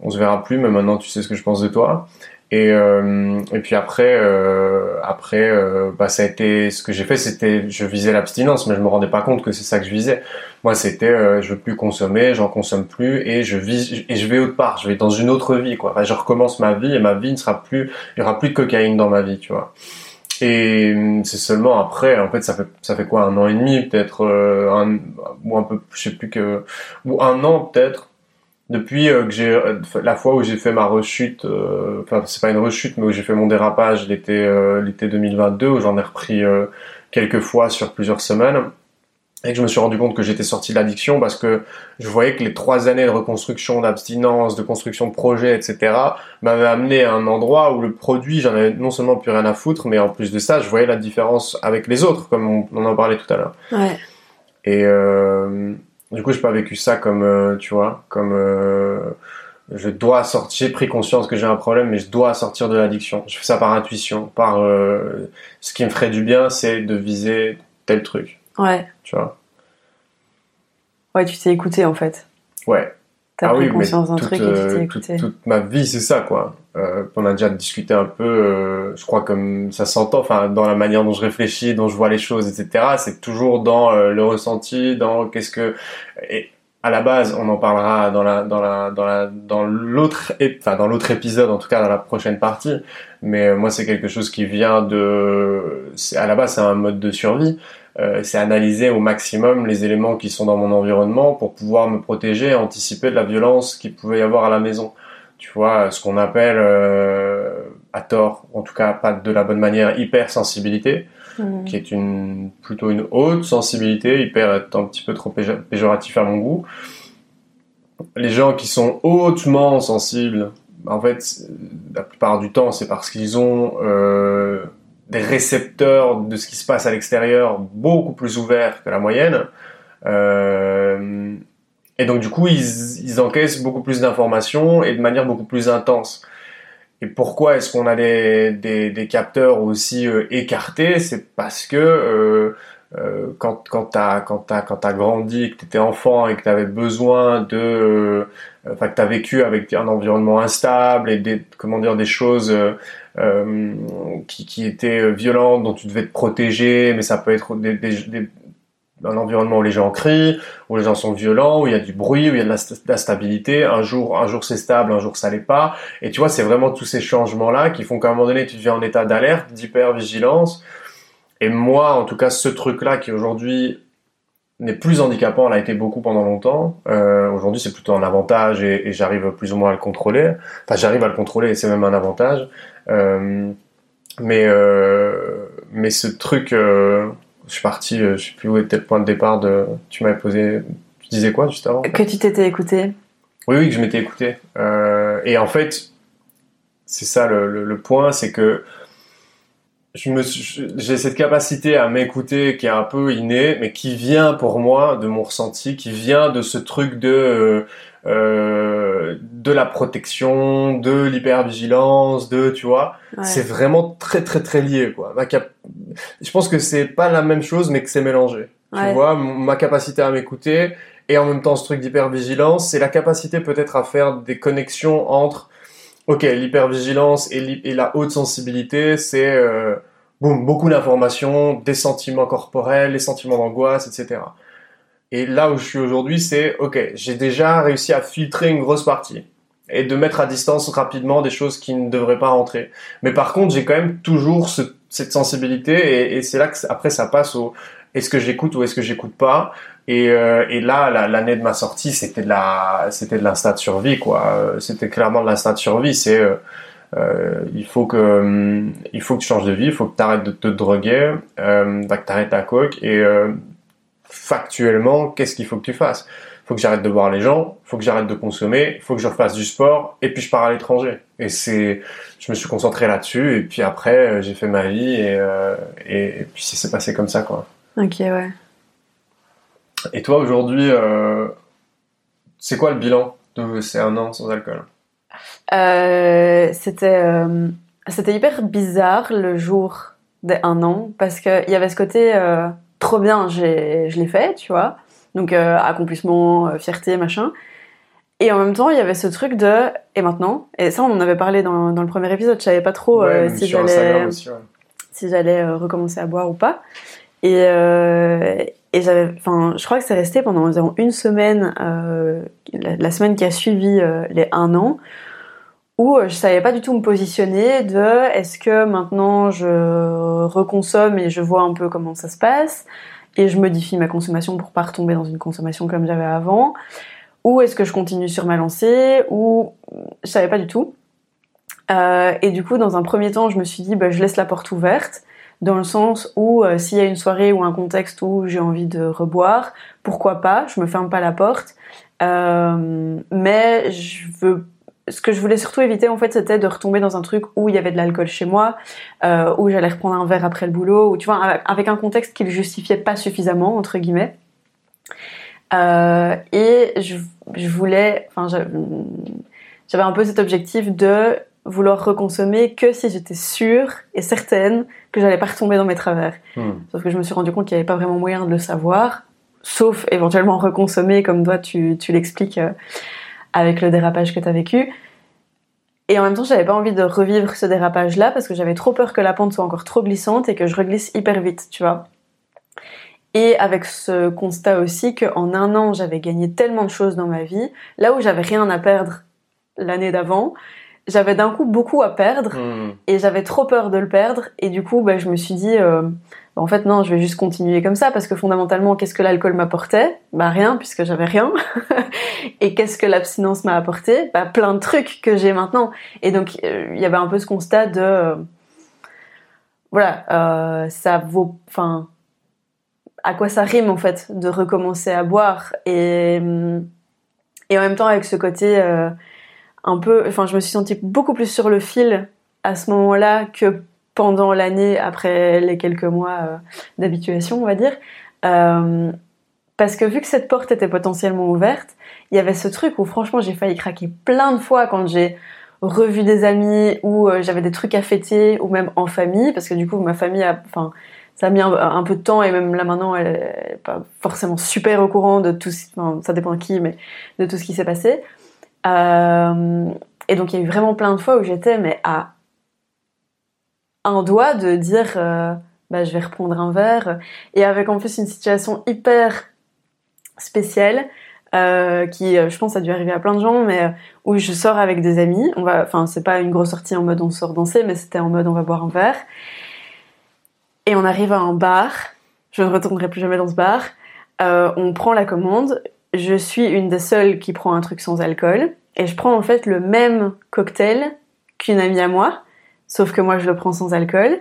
on, se verra plus, mais maintenant tu sais ce que je pense de toi. Et, euh, et puis après, euh, après, bah ça a été ce que j'ai fait, c'était je visais l'abstinence, mais je me rendais pas compte que c'est ça que je visais. Moi, c'était je veux plus consommer, j'en consomme plus et je vis et je vais autre part, je vais dans une autre vie quoi. je recommence ma vie et ma vie ne sera plus, il y aura plus de cocaïne dans ma vie, tu vois. Et c'est seulement après, en fait, ça fait ça fait quoi un an et demi peut-être, un ou un peu, je sais plus que, ou un an peut-être depuis euh, que j'ai euh, la fois où j'ai fait ma rechute, euh, enfin c'est pas une rechute, mais où j'ai fait mon dérapage l'été l'été 2022, où j'en ai repris quelques fois sur plusieurs semaines, et que je me suis rendu compte que j'étais sorti de l'addiction parce que je voyais que les trois années de reconstruction, d'abstinence, de construction de projet, etc., m'avaient amené à un endroit où le produit, j'en avais non seulement plus rien à foutre, mais en plus de ça, je voyais la différence avec les autres, comme on, on en parlait tout à l'heure. Ouais. Et euh, du coup, j'ai pas vécu ça comme, euh, tu vois, comme euh, je dois sortir. J'ai pris conscience que j'ai un problème, mais je dois sortir de l'addiction. Je fais ça par intuition, par euh, ce qui me ferait du bien, c'est de viser tel truc. Ouais. Tu vois. Ouais, tu t'es écouté en fait. Ouais. T'as ah pris oui, conscience d'un toute, truc et tu euh, t'es toute, écouté. toute ma vie, c'est ça, quoi. Euh, on a déjà discuté un peu, euh, je crois comme ça s'entend, enfin, dans la manière dont je réfléchis, dont je vois les choses, etc. C'est toujours dans euh, le ressenti, dans qu'est-ce que... Et à la base, on en parlera dans la, dans la, dans la, dans l'autre, enfin, dans l'autre épisode, en tout cas dans la prochaine partie. Mais moi, c'est quelque chose qui vient de... À la base, c'est un mode de survie. Euh, c'est analyser au maximum les éléments qui sont dans mon environnement pour pouvoir me protéger et anticiper de la violence qu'il pouvait y avoir à la maison. Tu vois, ce qu'on appelle, euh, à tort, en tout cas pas de la bonne manière, hypersensibilité, Mhm. qui est une, plutôt une haute sensibilité, hyper est un petit peu trop péjo- péjoratif à mon goût. Les gens qui sont hautement sensibles, en fait, la plupart du temps, c'est parce qu'ils ont euh, des récepteurs de ce qui se passe à l'extérieur beaucoup plus ouverts que la moyenne. Euh, et donc, du coup, ils, encaissent beaucoup plus d'informations et de manière beaucoup plus intense. Et pourquoi est-ce qu'on a des, capteurs aussi euh, écartés? C'est parce que euh, euh, quand, quand tu as, t'as grandi, que tu étais enfant et que tu avais besoin de... euh, Enfin, que tu as vécu avec un environnement instable et des, comment dire, des choses euh, qui, qui étaient violentes, dont tu devais te protéger, mais ça peut être un environnement où les gens crient, où les gens sont violents, où il y a du bruit, où il y a de l'insta- d'instabilité. Un jour, un jour c'est stable, un jour ça l'est pas. Et tu vois, c'est vraiment tous ces changements-là qui font qu'à un moment donné, tu deviens en état d'alerte, d'hyper-vigilance. Et moi, en tout cas, ce truc-là qui aujourd'hui n'est plus handicapant, l'a été beaucoup pendant longtemps. Euh, aujourd'hui, c'est plutôt un avantage et, et j'arrive plus ou moins à le contrôler. Enfin, j'arrive à le contrôler et c'est même un avantage. Euh, mais euh, mais ce truc, euh, je suis parti, je sais plus où était le point de départ de. Tu m'avais posé. Tu disais quoi juste avant Que tu t'étais écouté. oui, oui, que je m'étais écouté. Et en fait, c'est ça le, le- le point, c'est que j'ai cette capacité à m'écouter qui est un peu innée, mais qui vient pour moi de mon ressenti, qui vient de ce truc de euh, euh, de la protection, de l'hypervigilance, de tu vois. Ouais. C'est vraiment très très très lié quoi. Ma cap- Je pense que c'est pas la même chose, mais que c'est mélangé. Tu Ouais. vois, ma capacité à m'écouter et en même temps ce truc d'hypervigilance, c'est la capacité peut-être à faire des connexions entre, ok, l'hypervigilance et, et la haute sensibilité, c'est euh, boum, beaucoup d'informations, des sentiments corporels, les sentiments d'angoisse, etc. Et là où je suis aujourd'hui, c'est, ok, j'ai déjà réussi à filtrer une grosse partie et de mettre à distance rapidement des choses qui ne devraient pas rentrer. Mais par contre, j'ai quand même toujours ce- cette sensibilité et, c'est là que après ça passe au est-ce que j'écoute ou est-ce que j'écoute pas? Et, euh, et là, la- l'année de ma sortie, c'était de la, c'était de l'instinct de survie, quoi. Euh, C'était clairement de l'instinct de survie. C'est, euh, euh, il faut que, hum, il faut que tu changes de vie, il faut que tu arrêtes de te droguer, euh, que tu arrêtes ta coke. Et euh, factuellement, qu'est-ce qu'il faut que tu fasses? Faut que j'arrête de voir les gens, faut que j'arrête de consommer, faut que je refasse du sport, et puis je pars à l'étranger. Et c'est, je me suis concentré là-dessus, et puis après, euh, j'ai fait ma vie, et, euh, et, et puis ça s'est passé comme ça, quoi. Ok, ouais. Et toi, aujourd'hui, euh, c'est quoi le bilan de ces un an sans alcool? Euh, c'était euh, c'était hyper bizarre le jour des un an parce que il y avait ce côté trop bien, je l'ai fait, tu vois. Donc euh, accomplissement, euh, fierté, machin. Et en même temps, il y avait ce truc de et maintenant. Et ça, on en avait parlé dans, dans le premier épisode. Je savais pas trop Ouais, euh, si j'allais ouais. si j'allais recommencer à boire ou pas. Et, et j'avais, enfin, je crois que c'est resté pendant environ une semaine, la, la semaine qui a suivi les un an, où euh, je savais pas du tout me positionner de est-ce que maintenant je reconsomme et je vois un peu comment ça se passe et je modifie ma consommation pour pas retomber dans une consommation comme j'avais avant, ou est-ce que je continue sur ma lancée, ou je savais pas du tout. Euh, et du coup, dans un premier temps, je me suis dit, bah, je laisse la porte ouverte, dans le sens où euh, s'il y a une soirée ou un contexte où j'ai envie de reboire, pourquoi pas, je me ferme pas la porte. Mais je veux, ce que je voulais surtout éviter, en fait, c'était de retomber dans un truc où il y avait de l'alcool chez moi, euh, où j'allais reprendre un verre après le boulot, ou tu vois, avec un contexte qui le justifiait pas suffisamment, entre guillemets. Euh, et je, je voulais, enfin, j'avais un peu cet objectif de vouloir reconsommer que si j'étais sûre et certaine que j'allais pas retomber dans mes travers. Hmm. Sauf que je me suis rendu compte qu'il n'y avait pas vraiment moyen de le savoir, sauf éventuellement reconsommer comme toi tu, tu l'expliques euh, avec le dérapage que tu as vécu. Et en même temps, j'avais pas envie de revivre ce dérapage-là parce que j'avais trop peur que la pente soit encore trop glissante et que je reglisse hyper vite, tu vois. Et avec ce constat aussi qu'en un an, j'avais gagné tellement de choses dans ma vie, là où j'avais rien à perdre l'année d'avant, j'avais d'un coup beaucoup à perdre Hmm. et j'avais trop peur de le perdre et du coup bah, je me suis dit euh, en fait non je vais juste continuer comme ça parce que fondamentalement qu'est-ce que l'alcool m'apportait? Bah rien puisque j'avais rien. [laughs] Et qu'est-ce que l'abstinence m'a apporté? Bah plein de trucs que j'ai maintenant. Et donc euh, il y avait un peu ce constat de euh, voilà euh, ça vaut enfin à quoi ça rime en fait de recommencer à boire. Et hum, et en même temps avec ce côté un peu enfin je me suis sentie beaucoup plus sur le fil à ce moment-là que pendant l'année après les quelques mois euh, d'habituation on va dire. Euh, parce que vu que cette porte était potentiellement ouverte il y avait ce truc où franchement j'ai failli craquer plein de fois quand j'ai revu des amis ou euh, j'avais des trucs à fêter ou même en famille parce que du coup ma famille a enfin ça a mis un, peu de temps et même là maintenant elle est pas forcément super au courant de tout ça dépend de qui mais de tout ce qui s'est passé. Et donc il y a eu vraiment plein de fois où j'étais mais à un doigt de dire euh, bah, je vais reprendre un verre. Et avec en plus une situation hyper spéciale euh, qui euh, je pense a dû arriver à plein de gens mais où je sors avec des amis. Enfin c'est pas une grosse sortie en mode on sort danser mais c'était en mode on va boire un verre. Et on arrive à un bar. Je ne retournerai plus jamais dans ce bar. On prend la commande. Je suis une des seules qui prend un truc sans alcool. Et je prends en fait le même cocktail qu'une amie à moi sauf que moi je le prends sans alcool.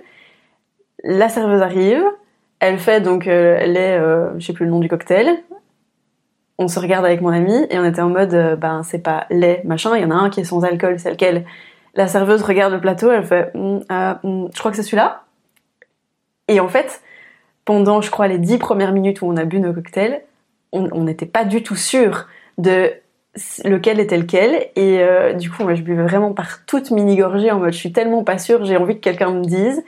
La serveuse arrive. Elle fait donc euh, les euh, je sais plus le nom du cocktail. On se regarde avec mon ami et on était en mode euh, ben c'est pas lait machin il y en a un qui est sans alcool c'est lequel? La serveuse regarde le plateau elle fait Hmm, euh, hmm, je crois que c'est celui-là. Et en fait pendant je crois les dix premières minutes où on a bu nos cocktails on n'était pas du tout sûr de lequel était lequel. Et euh, du coup moi je buvais vraiment par toute mini gorgée en mode je suis tellement pas sûre j'ai envie que quelqu'un me dise.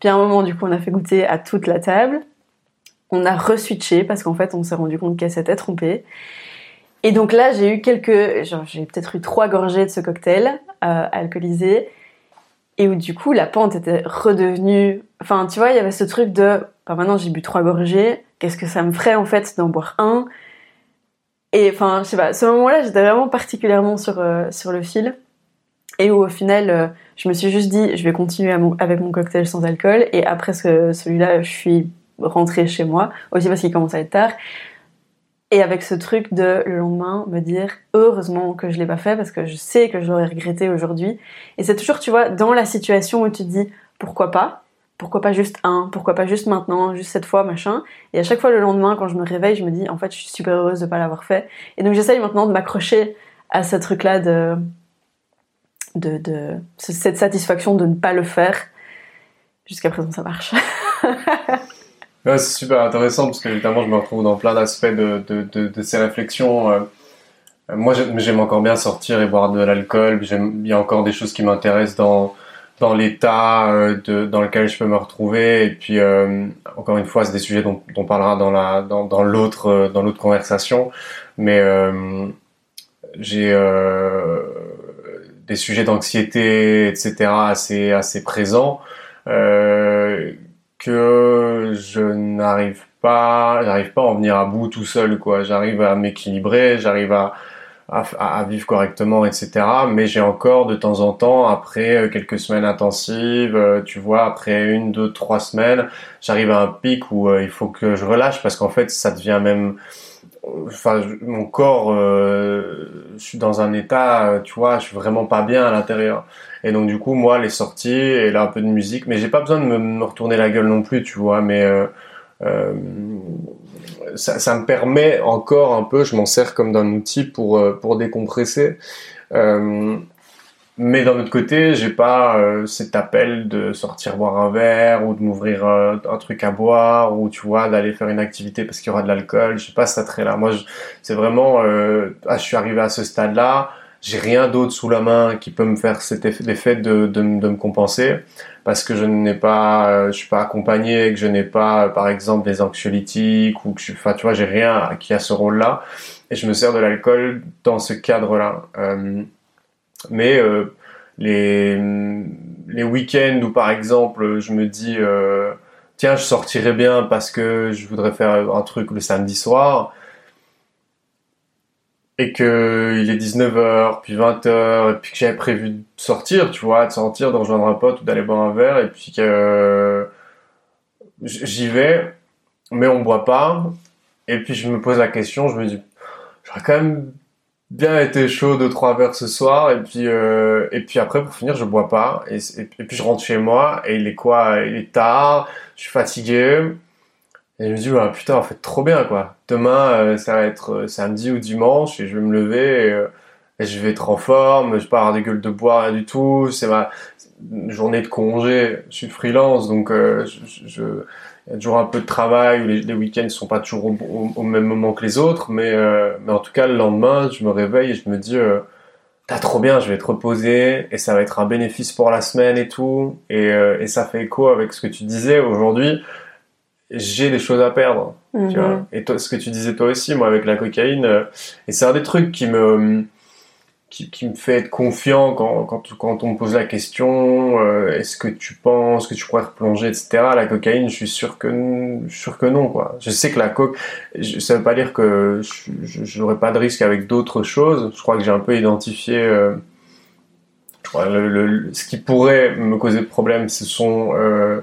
Puis à un moment du coup on a fait goûter à toute la table. On a re-switché parce qu'en fait on s'est rendu compte qu'elle s'était trompée. Et donc là j'ai eu quelques j'ai peut-être eu trois gorgées de ce cocktail euh, alcoolisé et où du coup la pente était redevenue enfin tu vois il y avait ce truc de bah, maintenant j'ai bu trois gorgées. Qu'est-ce que ça me ferait en fait d'en boire un? Et enfin, je sais pas, ce moment-là, j'étais vraiment particulièrement sur, euh, sur le fil. Et où au final, euh, je me suis juste dit, je vais continuer avec mon cocktail sans alcool. Et après ce- celui-là, je suis rentrée chez moi, aussi parce qu'il commence à être tard. Et avec ce truc de le lendemain, me dire, heureusement que je l'ai pas fait parce que je sais que je l'aurais regretté aujourd'hui. Et c'est toujours, tu vois, dans la situation où tu te dis, pourquoi pas? Pourquoi pas juste un Pourquoi pas juste maintenant Juste cette fois, machin Et à chaque fois le lendemain, quand je me réveille, je me dis, en fait, je suis super heureuse de pas l'avoir fait. Et donc j'essaye maintenant de m'accrocher à ce truc-là de, de, de ce- cette satisfaction de ne pas le faire. Jusqu'à présent, ça marche. [laughs] C'est super intéressant parce que évidemment je me retrouve dans plein d'aspects de, de, de, ces réflexions. Euh, moi j'aime encore bien sortir et boire de l'alcool. Il y a encore des choses qui m'intéressent dans, dans l'état euh, dans lequel je peux me retrouver. Et puis euh, encore une fois, c'est des sujets dont, on parlera dans la dans, dans l'autre euh, dans l'autre conversation. Mais j'ai des sujets d'anxiété, etc. assez assez présents. Que je n'arrive pas, j'arrive pas à en venir à bout tout seul, quoi. J'arrive à m'équilibrer, j'arrive à, à, à vivre correctement, etc. Mais j'ai encore de temps en temps, après euh, quelques semaines intensives, euh, tu vois, après une, deux, trois semaines, j'arrive à un pic où euh, il faut que je relâche parce qu'en fait, ça devient même, enfin, mon corps, euh, je suis dans un état, tu vois, je suis vraiment pas bien à l'intérieur. Et donc du coup, moi, les sorties et là un peu de musique, mais j'ai pas besoin de me, me retourner la gueule non plus, tu vois. Mais euh, euh, ça, me permet encore un peu, je m'en sers comme d'un outil pour euh, pour décompresser. Euh, mais d'un autre côté, j'ai pas euh, cet appel de sortir boire un verre ou de m'ouvrir un truc à boire ou tu vois d'aller faire une activité parce qu'il y aura de l'alcool. J'ai pas cet attrait-là. Moi, je- c'est vraiment, ah, je suis arrivé à ce stade-là j'ai rien d'autre sous la main qui peut me faire cet effet, de, de, de, me compenser parce que je n'ai euh, suis pas accompagné, que je n'ai pas, par exemple, des anxiolytiques ou que je, enfin, tu vois, j'ai rien qui a ce rôle-là et je me sers de l'alcool dans ce cadre-là. Euh, mais euh, les les week-ends où, par exemple, je me dis euh, tiens, je sortirais bien parce que je voudrais faire un truc le samedi soir et que il est 19h, puis 20h, et puis que j'avais prévu de sortir, tu vois, de sortir, de rejoindre un pote ou d'aller boire un verre, et puis que j'y vais, mais on boit pas, et puis je me pose la question, je me dis, j'aurais quand même bien été chaud de trois verres ce soir, et puis euh, et puis après pour finir je bois pas, et, et, puis je rentre chez moi, et il est quoi, il est tard, je suis fatigué, et je me dis, ouais, putain, en fait, trop bien, quoi. Demain, euh, ça va être euh, samedi ou dimanche, et je vais me lever, et, euh, je vais être en forme, je vais pas avoir des gueules de bois, rien du tout. C'est ma journée de congé. Je suis freelance, donc je, je, il y a toujours un peu de travail, les, week-ends sont pas toujours au, au, même moment que les autres, mais, mais en tout cas, le lendemain, je me réveille et je me dis, t'as trop bien, je vais te reposer, et ça va être un bénéfice pour la semaine et tout. Et, et ça fait écho avec ce que tu disais aujourd'hui j'ai des choses à perdre. Tu vois mhm. et toi, ce que tu disais toi aussi, moi avec la cocaïne, euh, et c'est un des trucs qui me qui, qui, me fait être confiant quand, quand, quand on me pose la question euh, est-ce que tu penses que tu pourrais replonger etc la cocaïne je suis sûr que sûr que non quoi je sais que la coke ça veut pas dire que je n'aurai pas de risque avec d'autres choses je crois que j'ai un peu identifié euh, le, ce qui pourrait me causer de problème, ce sont euh,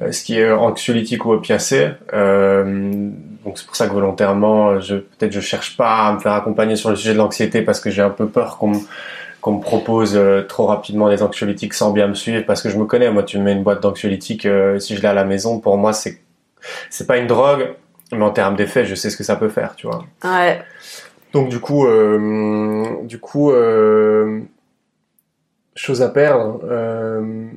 euh, ce qui est anxiolytique ou opiacé. Euh, donc c'est pour ça que volontairement, je peut-être je cherche pas à me faire accompagner sur le sujet de l'anxiété parce que j'ai un peu peur qu'on qu'on me propose euh, trop rapidement des anxiolytiques sans bien me suivre parce que je me connais. Moi, tu me mets une boîte d'anxiolytiques euh, si je l'ai à la maison, pour moi c'est c'est pas une drogue, mais en termes d'effet, je sais ce que ça peut faire, tu vois. Ouais. Donc du coup, euh, du coup, euh, choses à perdre. Euh,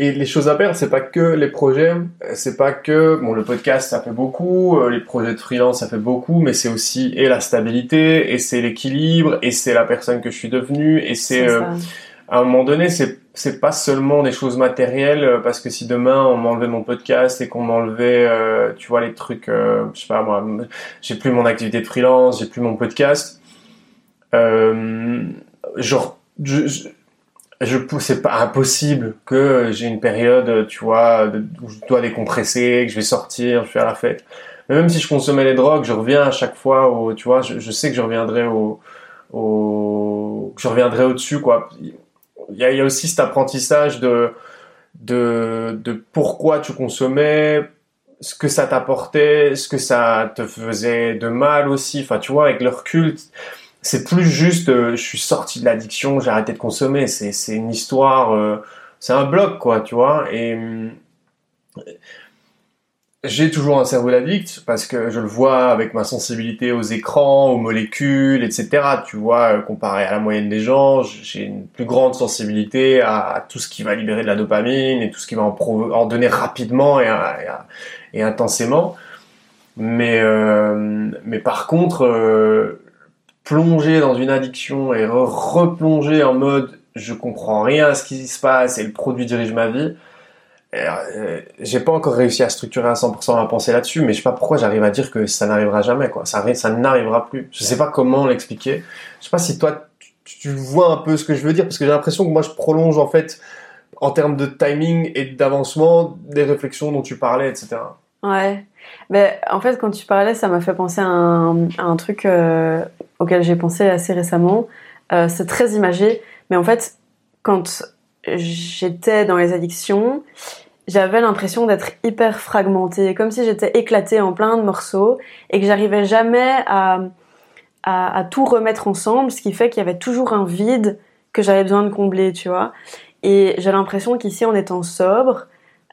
et les choses à perdre, c'est pas que les projets, c'est pas que bon le podcast ça fait beaucoup, euh, les projets de freelance ça fait beaucoup, mais c'est aussi et la stabilité, et c'est l'équilibre, et c'est la personne que je suis devenue, et c'est euh, à un moment donné c'est c'est pas seulement des choses matérielles parce que si demain on m'enlevait mon podcast et qu'on m'enlevait euh, tu vois les trucs je sais pas moi j'ai plus mon activité de freelance j'ai plus mon podcast genre je, je c'est pas impossible que j'ai une période, tu vois, où je dois décompresser, que je vais sortir, je vais faire la fête. Mais même si je consommais les drogues, je reviens à chaque fois au, tu vois, je, sais que je reviendrai au, au, je reviendrai au-dessus, quoi. Il y a, il y a aussi cet apprentissage de, de, de pourquoi tu consommais, ce que ça t'apportait, ce que ça te faisait de mal aussi. Enfin, tu vois, avec le recul, c'est plus juste euh, je suis sorti de l'addiction, j'ai arrêté de consommer. C'est, une histoire, euh, c'est un bloc, quoi, tu vois. Et euh, j'ai toujours un cerveau d'addict parce que je le vois avec ma sensibilité aux écrans, aux molécules, etc. Tu vois, comparé à la moyenne des gens, j'ai une plus grande sensibilité à, tout ce qui va libérer de la dopamine et tout ce qui va en, en donner rapidement et, et, intensément. Mais, mais par contre, plonger dans une addiction et replonger en mode je comprends rien à ce qui se passe et le produit dirige ma vie. Euh, j'ai pas encore réussi à structurer à 100% ma pensée là-dessus, mais je sais pas pourquoi j'arrive à dire que ça n'arrivera jamais, quoi. Ça, n'arrivera plus. Je sais pas comment l'expliquer. Je sais pas si toi, tu, tu, vois un peu ce que je veux dire, parce que j'ai l'impression que moi, je prolonge, en fait, en termes de timing et d'avancement, des réflexions dont tu parlais, etc. Ouais. En fait, quand tu parlais, ça m'a fait penser à un, truc euh, auquel j'ai pensé assez récemment. Euh, c'est très imagé, mais en fait, quand j'étais dans les addictions, j'avais l'impression d'être hyper fragmentée, comme si j'étais éclatée en plein de morceaux et que j'arrivais jamais à, tout remettre ensemble, ce qui fait qu'il y avait toujours un vide que j'avais besoin de combler, tu vois. Et j'ai l'impression qu'ici, en étant sobre,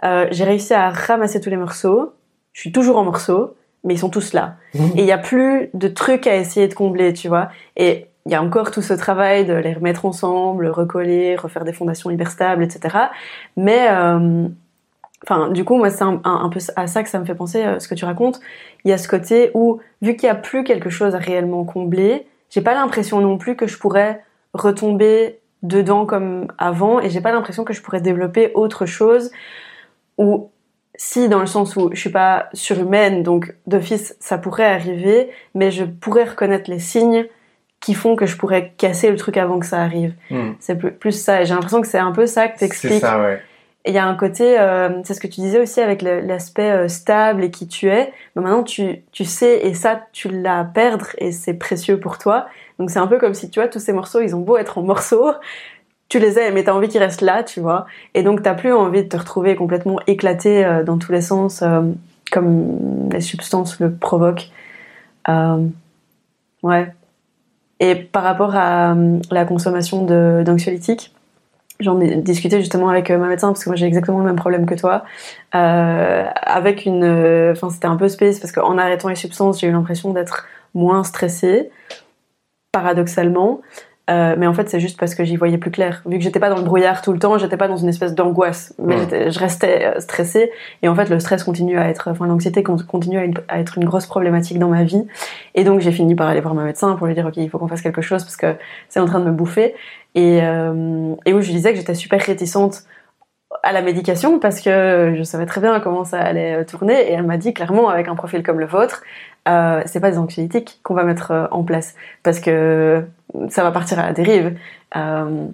euh, j'ai réussi à ramasser tous les morceaux. Je suis toujours en morceaux, mais ils sont tous là. Mmh. Et il n'y a plus de trucs à essayer de combler, tu vois. Et il y a encore tout ce travail de les remettre ensemble, recoller, refaire des fondations hyper stables, etc. Mais, euh, enfin, du coup, moi, c'est un, peu à ça que ça me fait penser, euh, ce que tu racontes. Il y a ce côté où, vu qu'il n'y a plus quelque chose à réellement combler, j'ai pas l'impression non plus que je pourrais retomber dedans comme avant et j'ai pas l'impression que je pourrais développer autre chose ou si dans le sens où je suis pas surhumaine donc d'office ça pourrait arriver mais je pourrais reconnaître les signes qui font que je pourrais casser le truc avant que ça arrive. Hmm. C'est plus, plus ça et j'ai l'impression que c'est un peu ça que C'est t'expliques. ça, ouais. Et il y a un côté, euh, c'est ce que tu disais aussi avec l'aspect euh, stable et qui tu es. Mais maintenant, tu, tu sais, et ça, tu l'as à perdre et c'est précieux pour toi. Donc c'est un peu comme si, tu vois, tous ces morceaux, ils ont beau être en morceaux, tu les aimes, mais t'as envie qu'ils restent là, tu vois. Et donc t'as plus envie de te retrouver complètement éclaté euh, dans tous les sens, euh, comme les substances le provoquent. Euh, ouais. Et par rapport à la consommation d'anxiolytiques, J'en ai discuté justement avec ma médecin parce que moi j'ai exactement le même problème que toi. Avec une, enfin c'était un peu space parce qu'en arrêtant les substances j'ai eu l'impression d'être moins stressée, paradoxalement. Euh, mais en fait c'est juste parce que j'y voyais plus clair. Vu que j'étais pas dans le brouillard tout le temps, j'étais pas dans une espèce d'angoisse, mais Ouais. je restais euh, stressée. Et en fait le stress continue à être, enfin l'anxiété con- continue à, une- à être une grosse problématique dans ma vie. Et donc j'ai fini par aller voir ma médecin pour lui dire ok il faut qu'on fasse quelque chose parce que c'est en train de me bouffer. Et, euh, et où je lui disais que j'étais super réticente à la médication parce que je savais très bien comment ça allait tourner et elle m'a dit clairement avec un profil comme le vôtre euh, c'est pas des anxiolytiques qu'on va mettre euh, en place parce que ça va partir à la dérive. Euh,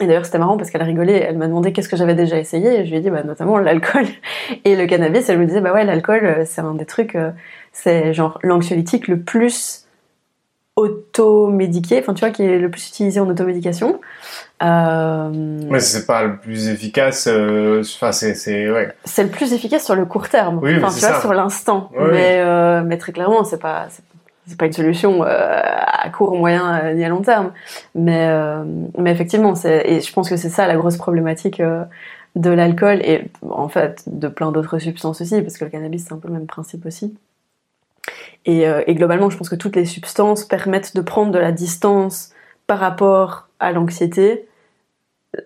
et d'ailleurs c'était marrant parce qu'elle rigolait elle m'a demandé qu'est-ce que j'avais déjà essayé et je lui ai dit bah, notamment l'alcool. [laughs] Et le cannabis elle me disait bah ouais l'alcool euh, c'est un des trucs c'est genre l'anxiolytique le plus automédiqué enfin tu vois qui est le plus utilisé en automédication euh, Mais c'est pas le plus efficace. euh, Enfin, c'est, c'est, ouais. c'est le plus efficace sur le court terme, Oui, enfin, tu vois, ça. sur l'instant. Oui, mais, euh, mais très clairement, c'est pas, c'est, pas une solution euh, à court, moyen ni à long terme. Mais, mais effectivement, c'est, et je pense que c'est ça la grosse problématique de l'alcool et en fait de plein d'autres substances aussi, parce que le cannabis c'est un peu le même principe aussi. Et, et globalement, je pense que toutes les substances permettent de prendre de la distance par rapport à l'anxiété,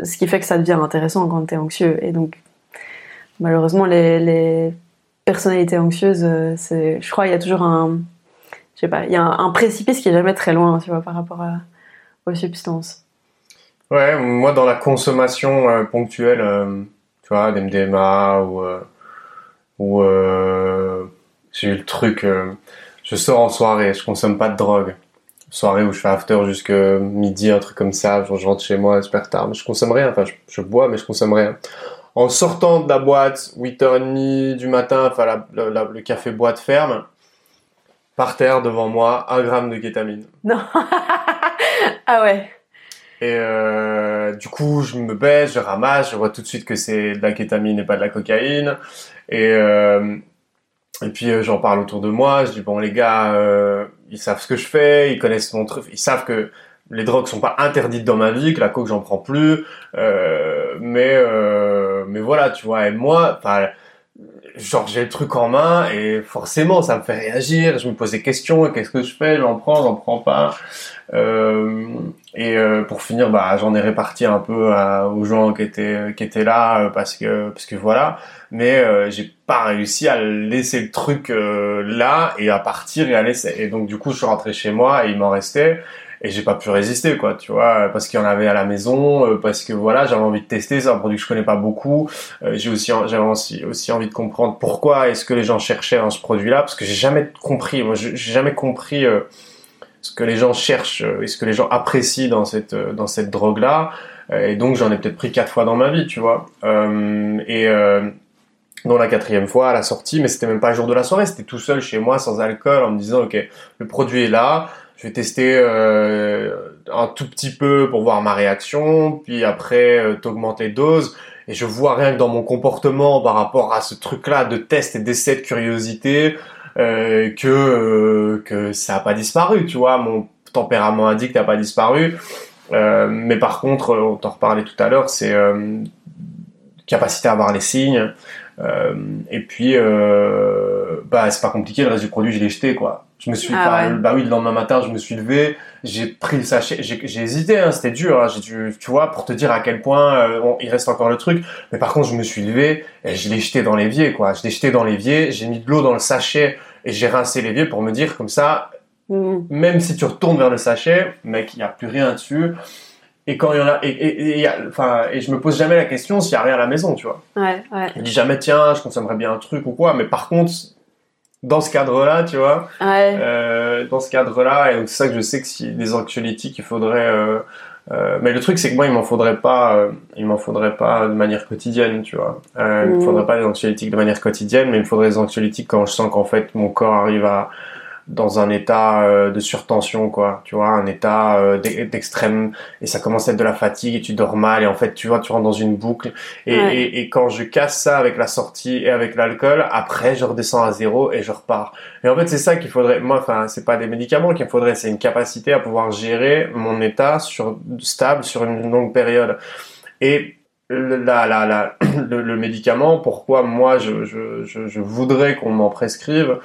ce qui fait que ça devient intéressant quand t'es anxieux. Et donc, malheureusement, les, les personnalités anxieuses, euh, c'est, je crois, il y a toujours un, je sais pas, il y a un, précipice qui est jamais très loin, tu vois, par rapport aux substances. Ouais, moi dans la consommation euh, ponctuelle, euh, tu vois, d'MDMA ou euh, ou j'ai eu le truc, je sors en soirée, je consomme pas de drogue. Soirée où je fais after jusque midi, un truc comme ça, genre je rentre chez moi super tard, mais je consomme rien, enfin je, je bois mais je consomme rien. En sortant de la boîte, 8h30 du matin, enfin la- la- la- le café boîte ferme, par terre devant moi, un gramme de kétamine. Non. [laughs] ah ouais. Et euh, du coup, je me baisse, je ramasse, je vois tout de suite que c'est de la kétamine et pas de la cocaïne. Et, euh, et puis euh, j'en parle autour de moi, je dis bon les gars, euh, ils savent ce que je fais, ils connaissent mon truc, ils savent que les drogues sont pas interdites dans ma vie, que la coke j'en prends plus, euh, mais euh, mais voilà, tu vois. Et moi, enfin, genre j'ai le truc en main et forcément ça me fait réagir. Je me pose des questions, qu'est-ce que je fais? J'en prends, j'en prends pas. Euh, et euh, pour finir, bah j'en ai réparti un peu à- aux gens qui étaient qui étaient là euh, parce que parce que voilà. Mais euh, j'ai pas réussi à laisser le truc euh, là et à partir et à laisser. Et donc du coup je suis rentré chez moi et il m'en restait et j'ai pas pu résister quoi tu vois parce qu'il y en avait à la maison euh, parce que voilà j'avais envie de tester c'est un produit que je connais pas beaucoup. Euh, j'ai aussi j'avais aussi, aussi envie de comprendre pourquoi est-ce que les gens cherchaient dans ce produit là parce que j'ai jamais compris moi j'ai jamais compris euh, ce que les gens cherchent et ce que les gens apprécient dans cette dans cette drogue là et donc j'en ai peut-être pris quatre fois dans ma vie tu vois. Et dans la quatrième fois à la sortie mais c'était même pas le jour de la soirée c'était tout seul chez moi sans alcool en me disant ok le produit est là je vais tester euh, un tout petit peu pour voir ma réaction, puis après euh, t'augmentes les. Et je vois rien que dans mon comportement par rapport à ce truc-là de test et d'essai de curiosité euh, que euh, que ça a pas disparu. Tu vois, mon tempérament addict n'a pas disparu. Euh, mais par contre, on t'en reparlait tout à l'heure, c'est capacité à voir les signes. Euh, et puis, euh, bah c'est pas compliqué. Le reste du produit, je l'ai jeté quoi. Je me suis, Ah ouais. bah oui, le lendemain matin, je me suis levé, j'ai pris le sachet, j'ai j'ai hésité, hein, c'était dur, hein, j'ai dû, tu vois, pour te dire à quel point euh, bon, il reste encore le truc. Mais par contre, je me suis levé et je l'ai jeté dans l'évier, quoi. Je l'ai jeté dans l'évier, j'ai mis de l'eau dans le sachet et j'ai rincé l'évier pour me dire comme ça, Mm. Même si tu retournes vers le sachet, mec, il n'y a plus rien dessus. Et quand il y en a, et, et, et, enfin, et je me pose jamais la question s'il y a rien à la maison, tu vois. Ouais, ouais, Je dis jamais, tiens, je consommerais bien un truc ou quoi. Mais par contre, dans ce cadre-là, tu vois, ouais. euh, dans ce cadre-là, et donc c'est ça que je sais que si des anxiolytiques, il faudrait. euh, euh, mais le truc, c'est que moi, il m'en faudrait pas, il m'en faudrait pas de manière quotidienne, tu vois. Euh, Il me Mhm. faudrait pas des anxiolytiques de manière quotidienne, mais il me faudrait des anxiolytiques quand je sens qu'en fait mon corps arrive à dans un état euh, de surtension, quoi. Tu vois, un état euh, d'e- d'extrême et ça commence à être de la fatigue et tu dors mal et en fait, tu vois, tu rentres dans une boucle. Et, Ouais. et, et quand je casse ça avec la sortie et avec l'alcool, après, je redescends à zéro et je repars. Et en fait, c'est ça qu'il faudrait. Moi, enfin, c'est pas des médicaments qu'il faudrait, c'est une capacité à pouvoir gérer mon état sur stable sur une longue période. Et la, la, la, [clears throat] le, le médicament, pourquoi moi je, je, je, je voudrais qu'on m'en prescrive,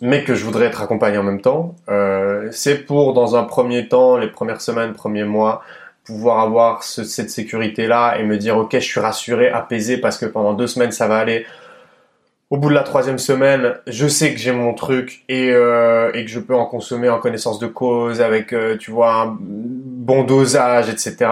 mais que je voudrais être accompagné en même temps, euh, c'est pour, dans un premier temps, les premières semaines, premiers mois, pouvoir avoir ce- cette sécurité-là et me dire, ok, je suis rassuré, apaisé, parce que pendant deux semaines, ça va aller. Au bout de la troisième semaine, je sais que j'ai mon truc et, euh, et que je peux en consommer en connaissance de cause, avec, euh, tu vois, un bon dosage, etc.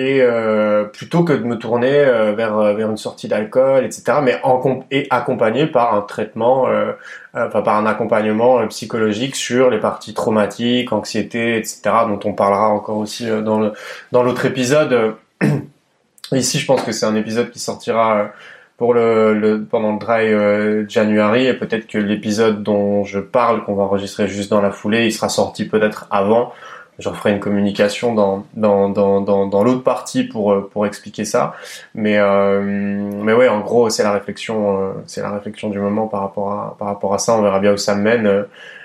Et euh, plutôt que de me tourner euh, vers, euh, vers une sortie d'alcool, etc. Mais en, et accompagné par un traitement, euh, euh, enfin par un accompagnement psychologique sur les parties traumatiques, anxiété, etc. Dont on parlera encore aussi dans le dans l'autre épisode. [clears throat] Ici, je pense que c'est un épisode qui sortira pour le, le pendant le dry January et peut-être que l'épisode dont je parle, qu'on va enregistrer juste dans la foulée, il sera sorti peut-être avant. Je referai une communication dans dans dans dans, dans l'autre partie pour euh, pour expliquer ça. Mais euh, mais ouais, en gros, c'est la réflexion, euh, c'est la réflexion du moment par rapport à par rapport à ça. On verra bien où ça mène. Euh,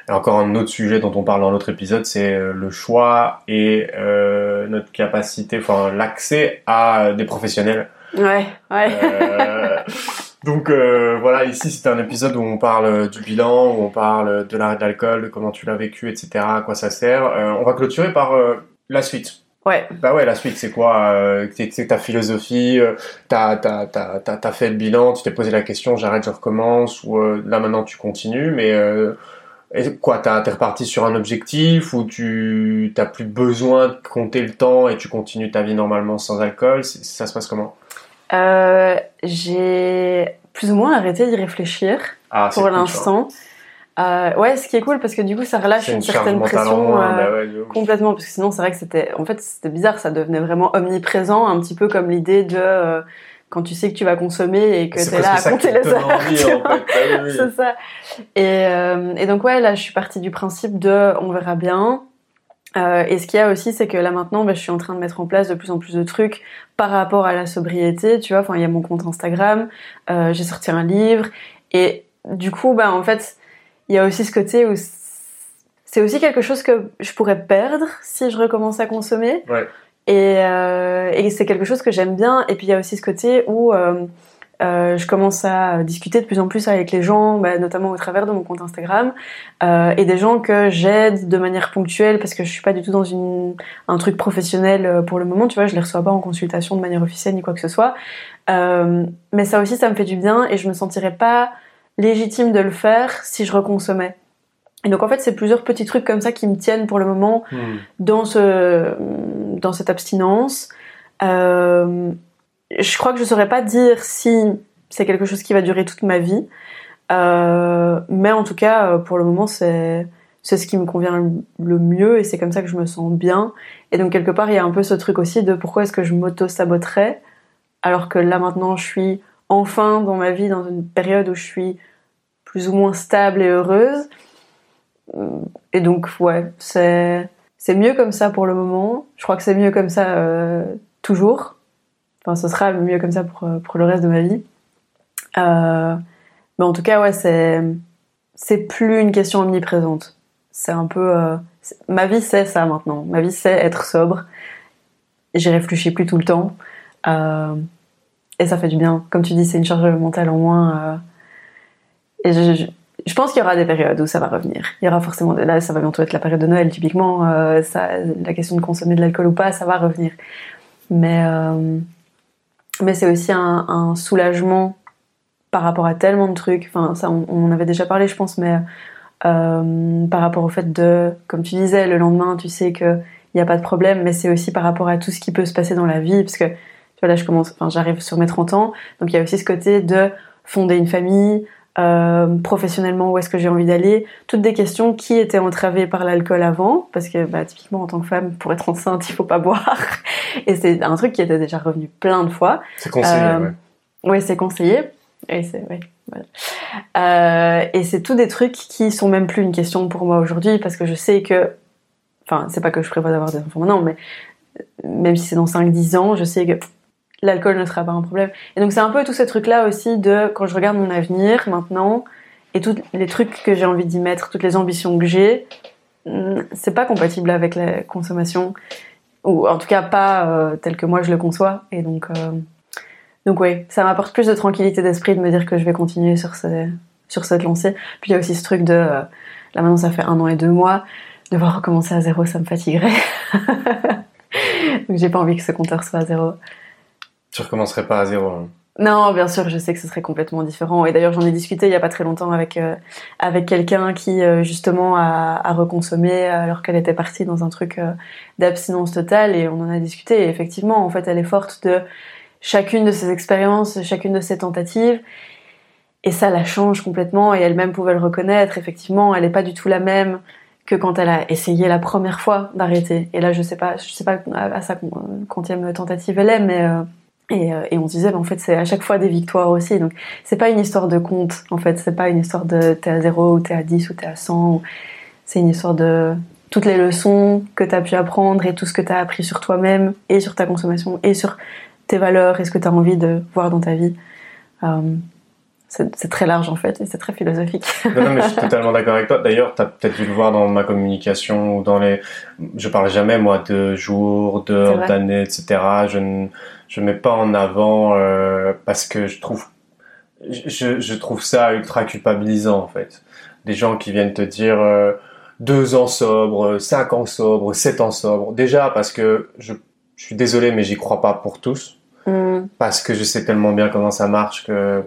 Et encore un autre sujet dont on parle dans l'autre épisode, c'est le choix et euh, notre capacité, enfin l'accès à des professionnels. Ouais, ouais. Euh, donc euh, voilà, ici c'est un épisode où on parle du bilan, où on parle de l'arrêt de l'alcool, de comment tu l'as vécu, etc., à quoi ça sert. Euh, on va clôturer par euh, la suite. Ouais. Bah ouais, la suite c'est quoi euh, C'est ta philosophie, euh, t'as t'as t'as t'as t'as fait le bilan, tu t'es posé la question, j'arrête, je recommence, ou euh, là maintenant tu continues, mais euh, et quoi, t'es reparti sur un objectif ou tu t'as plus besoin de compter le temps et tu continues ta vie normalement sans alcool Ça se passe comment? Euh, j'ai plus ou moins arrêté d'y réfléchir Ah, pour cool, l'instant. Euh, ouais, ce qui est cool parce que du coup ça relâche une, certaine pression. euh, bah ouais, ouf. Complètement, parce que sinon c'est vrai que c'était, en fait c'était bizarre, ça devenait vraiment omniprésent, un petit peu comme l'idée de euh, quand tu sais que tu vas consommer et que C'est t'es là à compter les heures. tu en fait. Ah oui. [laughs] C'est ça. Et, euh, et donc ouais, là je suis partie du principe de on verra bien. Euh, et ce qu'il y a aussi, c'est que là maintenant, bah, je suis en train de mettre en place de plus en plus de trucs par rapport à la sobriété. Tu vois, enfin il y a mon compte Instagram, euh, j'ai sorti un livre, et du coup, bah en fait, il y a aussi ce côté où c'est aussi quelque chose que je pourrais perdre si je recommence à consommer. Ouais. Et, euh, et c'est quelque chose que j'aime bien. Et puis il y a aussi ce côté où euh, je commence à discuter de plus en plus avec les gens, bah, notamment au travers de mon compte Instagram, euh, et des gens que j'aide de manière ponctuelle parce que je suis pas du tout dans une, un truc professionnel euh, pour le moment. Tu vois, je les reçois pas en consultation de manière officielle ni quoi que ce soit. Euh, mais ça aussi, ça me fait du bien et je me sentirais pas légitime de le faire si je reconsommais. Et donc en fait, c'est plusieurs petits trucs comme ça qui me tiennent pour le moment Hmm. dans, ce, dans cette abstinence. Euh, je crois que je saurais pas dire si c'est quelque chose qui va durer toute ma vie. Euh, mais en tout cas, euh, pour le moment, c'est c'est ce qui me convient le- mieux et c'est comme ça que je me sens bien. Et donc quelque part, il y a un peu ce truc aussi de pourquoi est-ce que je m'auto-saboterais alors que là maintenant, je suis enfin dans ma vie dans une période où je suis plus ou moins stable et heureuse. Et donc, ouais, c'est c'est mieux comme ça pour le moment. Je crois que c'est mieux comme ça euh, toujours. Enfin, ce sera mieux comme ça pour, euh, pour le reste de ma vie. Euh, mais en tout cas, ouais, c'est c'est plus une question omniprésente. C'est un peu euh, ma vie, c'est ça maintenant. Ma vie, c'est être sobre. J'y réfléchis plus tout le temps. Et ça fait du bien. Comme tu dis, c'est une charge mentale en moins. et je, je- pense qu'il y aura des périodes où ça va revenir. Il y aura forcément. Là, ça va bientôt être la période de Noël, typiquement. ça, la question de consommer de l'alcool ou pas, ça va revenir. Mais, mais c'est aussi un, soulagement par rapport à tellement de trucs. Enfin, ça, on, on en avait déjà parlé, je pense, mais euh, par rapport au fait de, comme tu disais, le lendemain, tu sais que il n'y a pas de problème, mais c'est aussi par rapport à tout ce qui peut se passer dans la vie, parce que tu vois là, je commence, enfin, j'arrive sur mes 30 ans, donc il y a aussi ce côté de fonder une famille, euh, professionnellement où est-ce que j'ai envie d'aller, toutes des questions qui étaient entravées par l'alcool avant, parce que bah, typiquement en tant que femme, pour être enceinte, il faut pas [laughs] boire, et c'est un truc qui était déjà revenu plein de fois. C'est conseillé, euh, ouais. Oui, c'est conseillé, et c'est ouais, voilà. euh, et c'est tous des trucs qui sont même plus une question pour moi aujourd'hui, parce que je sais que, enfin, c'est pas que je prévois d'avoir des enfants maintenant, mais même si c'est dans 5-10 ans, je sais que l'alcool ne sera pas un problème. Et donc c'est un peu tous ces trucs-là aussi de quand je regarde mon avenir maintenant et tous les trucs que j'ai envie d'y mettre, toutes les ambitions que j'ai, hmm, c'est pas compatible avec la consommation ou en tout cas pas euh, tel que moi je le conçois. Et donc euh, donc oui, ça m'apporte plus de tranquillité d'esprit de me dire que je vais continuer sur ce, sur cette lancée. Puis il y a aussi ce truc de euh, là maintenant ça fait un an et deux mois, devoir recommencer à zéro ça me fatiguerait. [laughs] donc j'ai pas envie que ce compteur soit à zéro. Tu recommencerais pas à zéro. Hein. Non, bien sûr, je sais que ce serait complètement différent. Et d'ailleurs, j'en ai discuté il y a pas très longtemps avec euh, avec quelqu'un qui euh, justement a, reconsommé alors qu'elle était partie dans un truc euh, d'abstinence totale et on en a discuté. Et effectivement, en fait, elle est forte de chacune de ses expériences, chacune de ses tentatives. Et ça la change complètement. Et elle-même pouvait le reconnaître. Effectivement, elle n'est pas du tout la même que quand elle a essayé la première fois d'arrêter. Et là, je sais pas, je sais pas à sa quantième tentative elle est, mais et, euh, et, on se disait, bah, en fait, c'est à chaque fois des victoires aussi. Donc, c'est pas une histoire de compte, en fait. C'est pas une histoire de t'es à 0 ou t'es à 10 ou t'es à 100. C'est une histoire de toutes les leçons que t'as pu apprendre et tout ce que t'as appris sur toi-même et sur ta consommation et sur tes valeurs et ce que t'as envie de voir dans ta vie. Euh, c'est très large en fait et c'est très philosophique. non, non, mais je suis totalement d'accord avec toi. D'ailleurs, tu as peut-être dû le voir dans ma communication ou dans les. Je parle jamais moi de jours, d'heures, d'années, etc. Je ne je mets pas en avant euh, parce que je trouve je, je, trouve ça ultra culpabilisant en fait. Des gens qui viennent te dire euh, deux ans sobre, cinq ans sobre, sept ans sobre. Déjà parce que je, je suis désolé mais j'y crois pas pour tous. Mm. Parce que je sais tellement bien comment ça marche que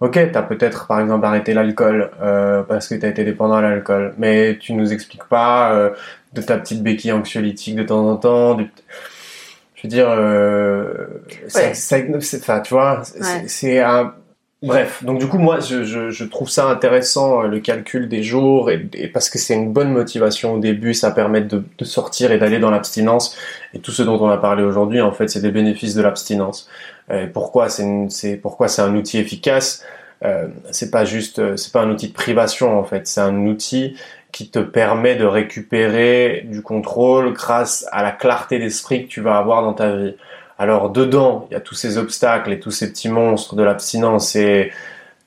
Ok, t'as peut-être par exemple arrêté l'alcool euh, parce que t'as été dépendant à l'alcool, mais tu nous expliques pas euh, de ta petite béquille anxiolytique de temps en temps. Je veux dire, euh, ouais. enfin, tu vois, c'est un Bref, donc du coup moi je, je, je, trouve ça intéressant euh, le calcul des jours et, et parce que c'est une bonne motivation au début, ça permet de, de sortir et d'aller dans l'abstinence. Et tout ce dont on a parlé aujourd'hui en fait c'est des bénéfices de l'abstinence. Euh, pourquoi c'est pourquoi c'est un outil efficace? Euh, C'est pas juste euh, c'est pas un outil de privation en fait, c'est un outil qui te permet de récupérer du contrôle grâce à la clarté d'esprit que tu vas avoir dans ta vie. Alors dedans, il y a tous ces obstacles et tous ces petits monstres de l'abstinence et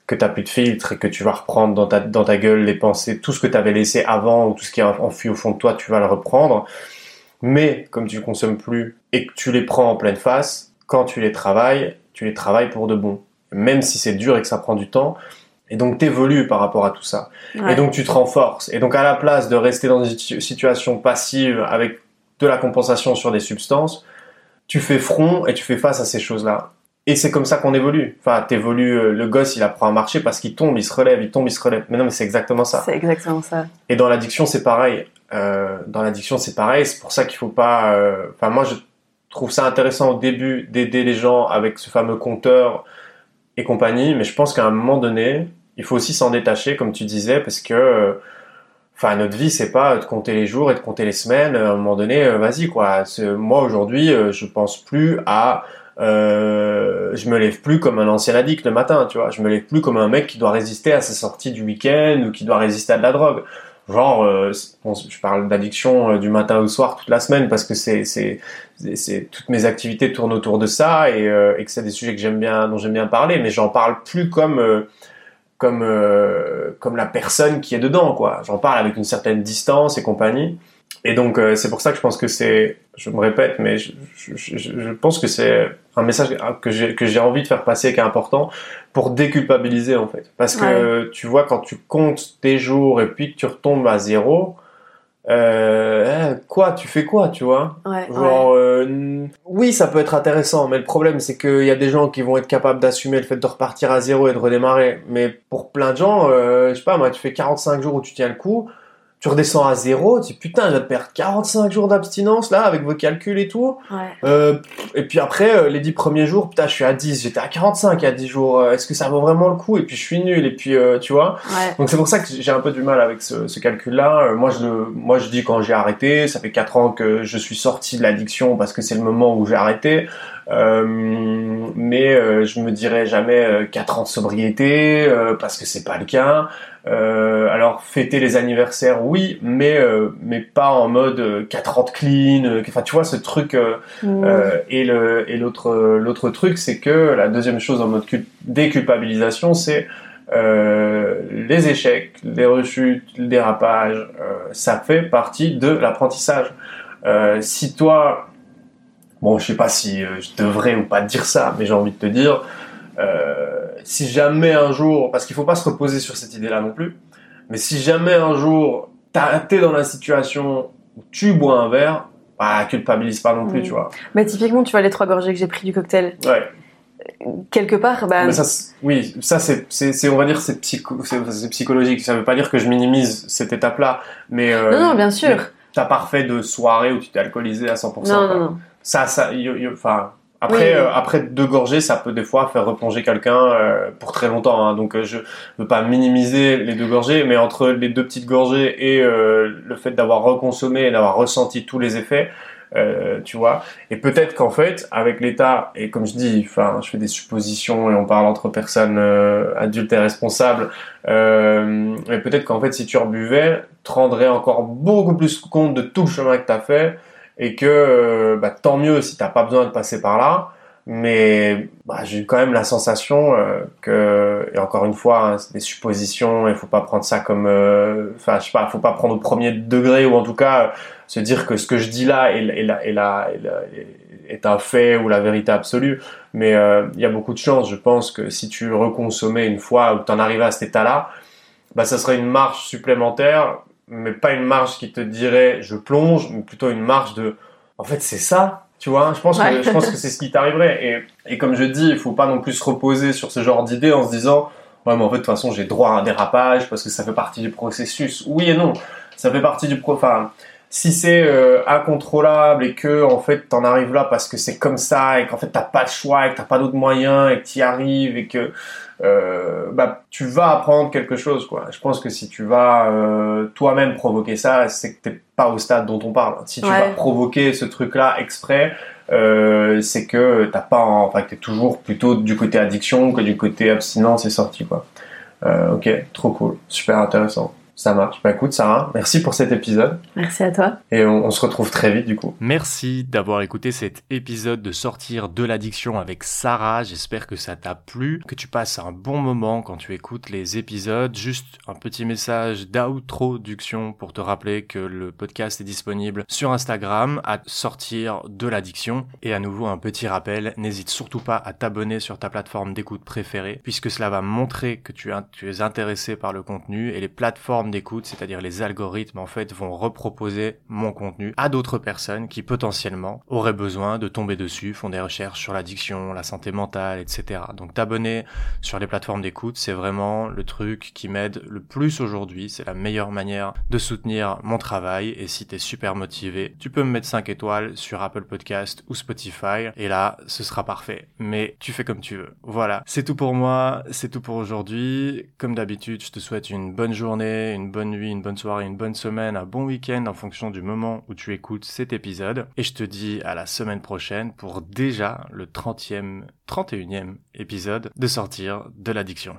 que tu n'as plus de filtre et que tu vas reprendre dans ta, gueule les pensées, tout ce que tu avais laissé avant ou tout ce qui est enfui au fond de toi, tu vas le reprendre. Mais comme tu consommes plus et que tu les prends en pleine face, quand tu les travailles, tu les travailles pour de bon. Même si c'est dur et que ça prend du temps. Et donc t'évolues par rapport à tout ça. Ouais. Et donc tu te renforces. Et donc à la place de rester dans une situation passive avec de la compensation sur des substances, tu fais front et tu fais face à ces choses-là. Et c'est comme ça qu'on évolue. Enfin, t'évolues, euh, le gosse, il apprend à marcher parce qu'il tombe, il se relève, il tombe, il se relève. Mais non, mais c'est exactement ça. C'est exactement ça. Et dans l'addiction, c'est pareil. Euh, dans l'addiction, c'est pareil. C'est pour ça qu'il faut pas. Euh... Enfin, moi, je trouve ça intéressant au début d'aider les gens avec ce fameux compteur et compagnie. Mais je pense qu'à un moment donné, il faut aussi s'en détacher, comme tu disais, parce que euh, Enfin, notre vie, c'est pas de compter les jours et de compter les semaines. À un moment donné, euh, vas-y quoi. Moi aujourd'hui, euh, je pense plus à. Euh, je me lève plus comme un ancien addict le matin, tu vois. Je me lève plus comme un mec qui doit résister à ses sorties du week-end ou qui doit résister à de la drogue. Genre, je parle d'addiction du matin au soir toute la semaine parce que c'est c'est toutes mes activités tournent autour de ça et, et que c'est des sujets que j'aime bien dont j'aime bien parler. Mais j'en parle plus comme comme euh, comme la personne qui est dedans quoi. J'en parle avec une certaine distance et compagnie. Et donc euh, c'est pour ça que je pense que c'est, je me répète, mais je, je, je pense que c'est un message que j'ai que j'ai envie de faire passer qui est important pour déculpabiliser en fait. Parce que ouais. tu vois quand tu comptes tes jours et puis que tu retombes à zéro, euh, eh, quoi, tu fais quoi, tu vois? Ouais, Genre, euh, oui, ça peut être intéressant, mais le problème, c'est qu'il y a des gens qui vont être capables d'assumer le fait de repartir à zéro et de redémarrer. Mais pour plein de gens, euh, je sais pas, moi, tu fais 45 jours où tu tiens le coup, tu redescends à zéro, tu dis putain, je vais perdre 45 jours d'abstinence là avec vos calculs et tout. ouais. Euh, et puis après, euh, les 10 premiers jours, putain, je suis à 10, j'étais à 45 il y a 10 jours. Euh, Est-ce que ça vaut vraiment le coup? Et puis je suis nul. Et puis euh, tu vois. Ouais. Donc c'est pour ça que j'ai un peu du mal avec ce, ce calcul-là. Euh, moi, je le, moi, je dis quand j'ai arrêté, ça fait 4 ans que je suis sorti de l'addiction parce que c'est le moment où j'ai arrêté. Euh, mais euh, je me dirais jamais euh, 4 ans de sobriété euh, parce que c'est pas le cas. Euh, alors fêter les anniversaires, oui, mais euh, mais pas en mode euh, 4 ans de clean. euh, Enfin, tu vois ce truc. euh, Mm. euh, et le et l'autre l'autre truc, c'est que la deuxième chose en mode cul- déculpabilisation, c'est euh, les échecs, les rechutes, le dérapage. euh, ça fait partie de l'apprentissage. Euh, si toi, bon, je sais pas si euh, je devrais ou pas dire ça, mais j'ai envie de te dire, euh, si jamais un jour, parce qu'il faut pas se reposer sur cette idée-là non plus, mais si jamais un jour t'as- t'es dans la situation où tu bois un verre, bah, culpabilise pas non plus, Mm. tu vois. Bah, typiquement, tu vois les trois gorgées que j'ai pris du cocktail. Ouais. Quelque part, bah, Mais ça, oui, ça c'est, on va dire, c'est, psycho, c'est, c'est psychologique. Ça veut pas dire que je minimise cette étape-là, mais euh, non, non, bien sûr. T'as parfait de soirée où tu t'es alcoolisé à 100%. Non, non, non. Ça, ça, y- y- enfin. Après, Oui. euh, après deux gorgées, ça peut des fois faire replonger quelqu'un euh, pour très longtemps. hein. Donc, euh, je veux pas minimiser les deux gorgées, mais entre les deux petites gorgées et euh, le fait d'avoir reconsommé et d'avoir ressenti tous les effets, euh, tu vois. Et peut-être qu'en fait, avec l'état, et comme je dis, enfin, je fais des suppositions et on parle entre personnes euh, adultes et responsables, euh, mais peut-être qu'en fait, si tu rebuvais, te rendrais encore beaucoup plus compte de tout le chemin que tu as fait et que euh, bah, tant mieux si t'as pas besoin de passer par là. Mais bah, j'ai quand même la sensation euh, que, et encore une fois, hein, c'est des suppositions, il faut pas prendre ça comme, euh, enfin, je sais pas, faut pas prendre au premier degré ou en tout cas se dire que ce que je dis là est, est, est, un fait ou la vérité absolue. Mais il y a beaucoup de chances, je pense, que si tu reconsommais une fois ou t'en arrivais à cet état-là, bah, ça serait une marche supplémentaire, mais pas une marche qui te dirait je plonge, mais plutôt une marche de, en fait, c'est ça. Tu vois, je pense que je pense que c'est ce qui t'arriverait. Et, et comme je dis, il faut pas non plus se reposer sur ce genre d'idée en se disant ouais, mais en fait de toute façon j'ai droit à un dérapage parce que ça fait partie du processus. Oui et non, ça fait partie du pro. Enfin, si c'est euh, incontrôlable et que en fait t'en arrives là parce que c'est comme ça et qu'en fait t'as pas le choix et que t'as pas d'autres moyens et que t'y arrives et que euh, bah tu vas apprendre quelque chose quoi. Je pense que si tu vas euh, toi-même provoquer ça, c'est que t'es pas au stade dont on parle. Si tu Ouais. vas provoquer ce truc-là exprès, euh, c'est que t'as pas, en- enfin t'es toujours plutôt du côté addiction que du côté abstinence et sortie quoi. Euh, ok, trop cool, super intéressant. Ça marche. Bah écoute Sarah, merci pour cet épisode Merci à toi. et on, on se retrouve très vite du coup. Merci d'avoir écouté cet épisode de Sortir de l'addiction avec Sarah. J'espère que ça t'a plu, que tu passes un bon moment quand tu écoutes les épisodes. Juste un petit message d'introduction pour te rappeler que le podcast est disponible sur Instagram à Sortir de l'addiction. Et à nouveau, un petit rappel, n'hésite surtout pas à t'abonner sur ta plateforme d'écoute préférée puisque cela va montrer que tu, es- tu es intéressé par le contenu et les plateformes d'écoute, c'est-à-dire les algorithmes en fait, vont reproposer mon contenu à d'autres personnes qui potentiellement auraient besoin de tomber dessus, font des recherches sur l'addiction, la santé mentale, etc. Donc t'abonner sur les plateformes d'écoute, c'est vraiment le truc qui m'aide le plus aujourd'hui. C'est la meilleure manière de soutenir mon travail. Et si t'es super motivé, tu peux me mettre 5 étoiles sur Apple Podcast ou Spotify. Et là, ce sera parfait. Mais tu fais comme tu veux. Voilà. C'est tout pour moi. C'est tout pour aujourd'hui. Comme d'habitude, je te souhaite une bonne journée, une bonne nuit, une bonne soirée, une bonne semaine, un bon week-end en fonction du moment où tu écoutes cet épisode. Et je te dis à la semaine prochaine pour déjà le 30e, 31e épisode de sortir de l'addiction.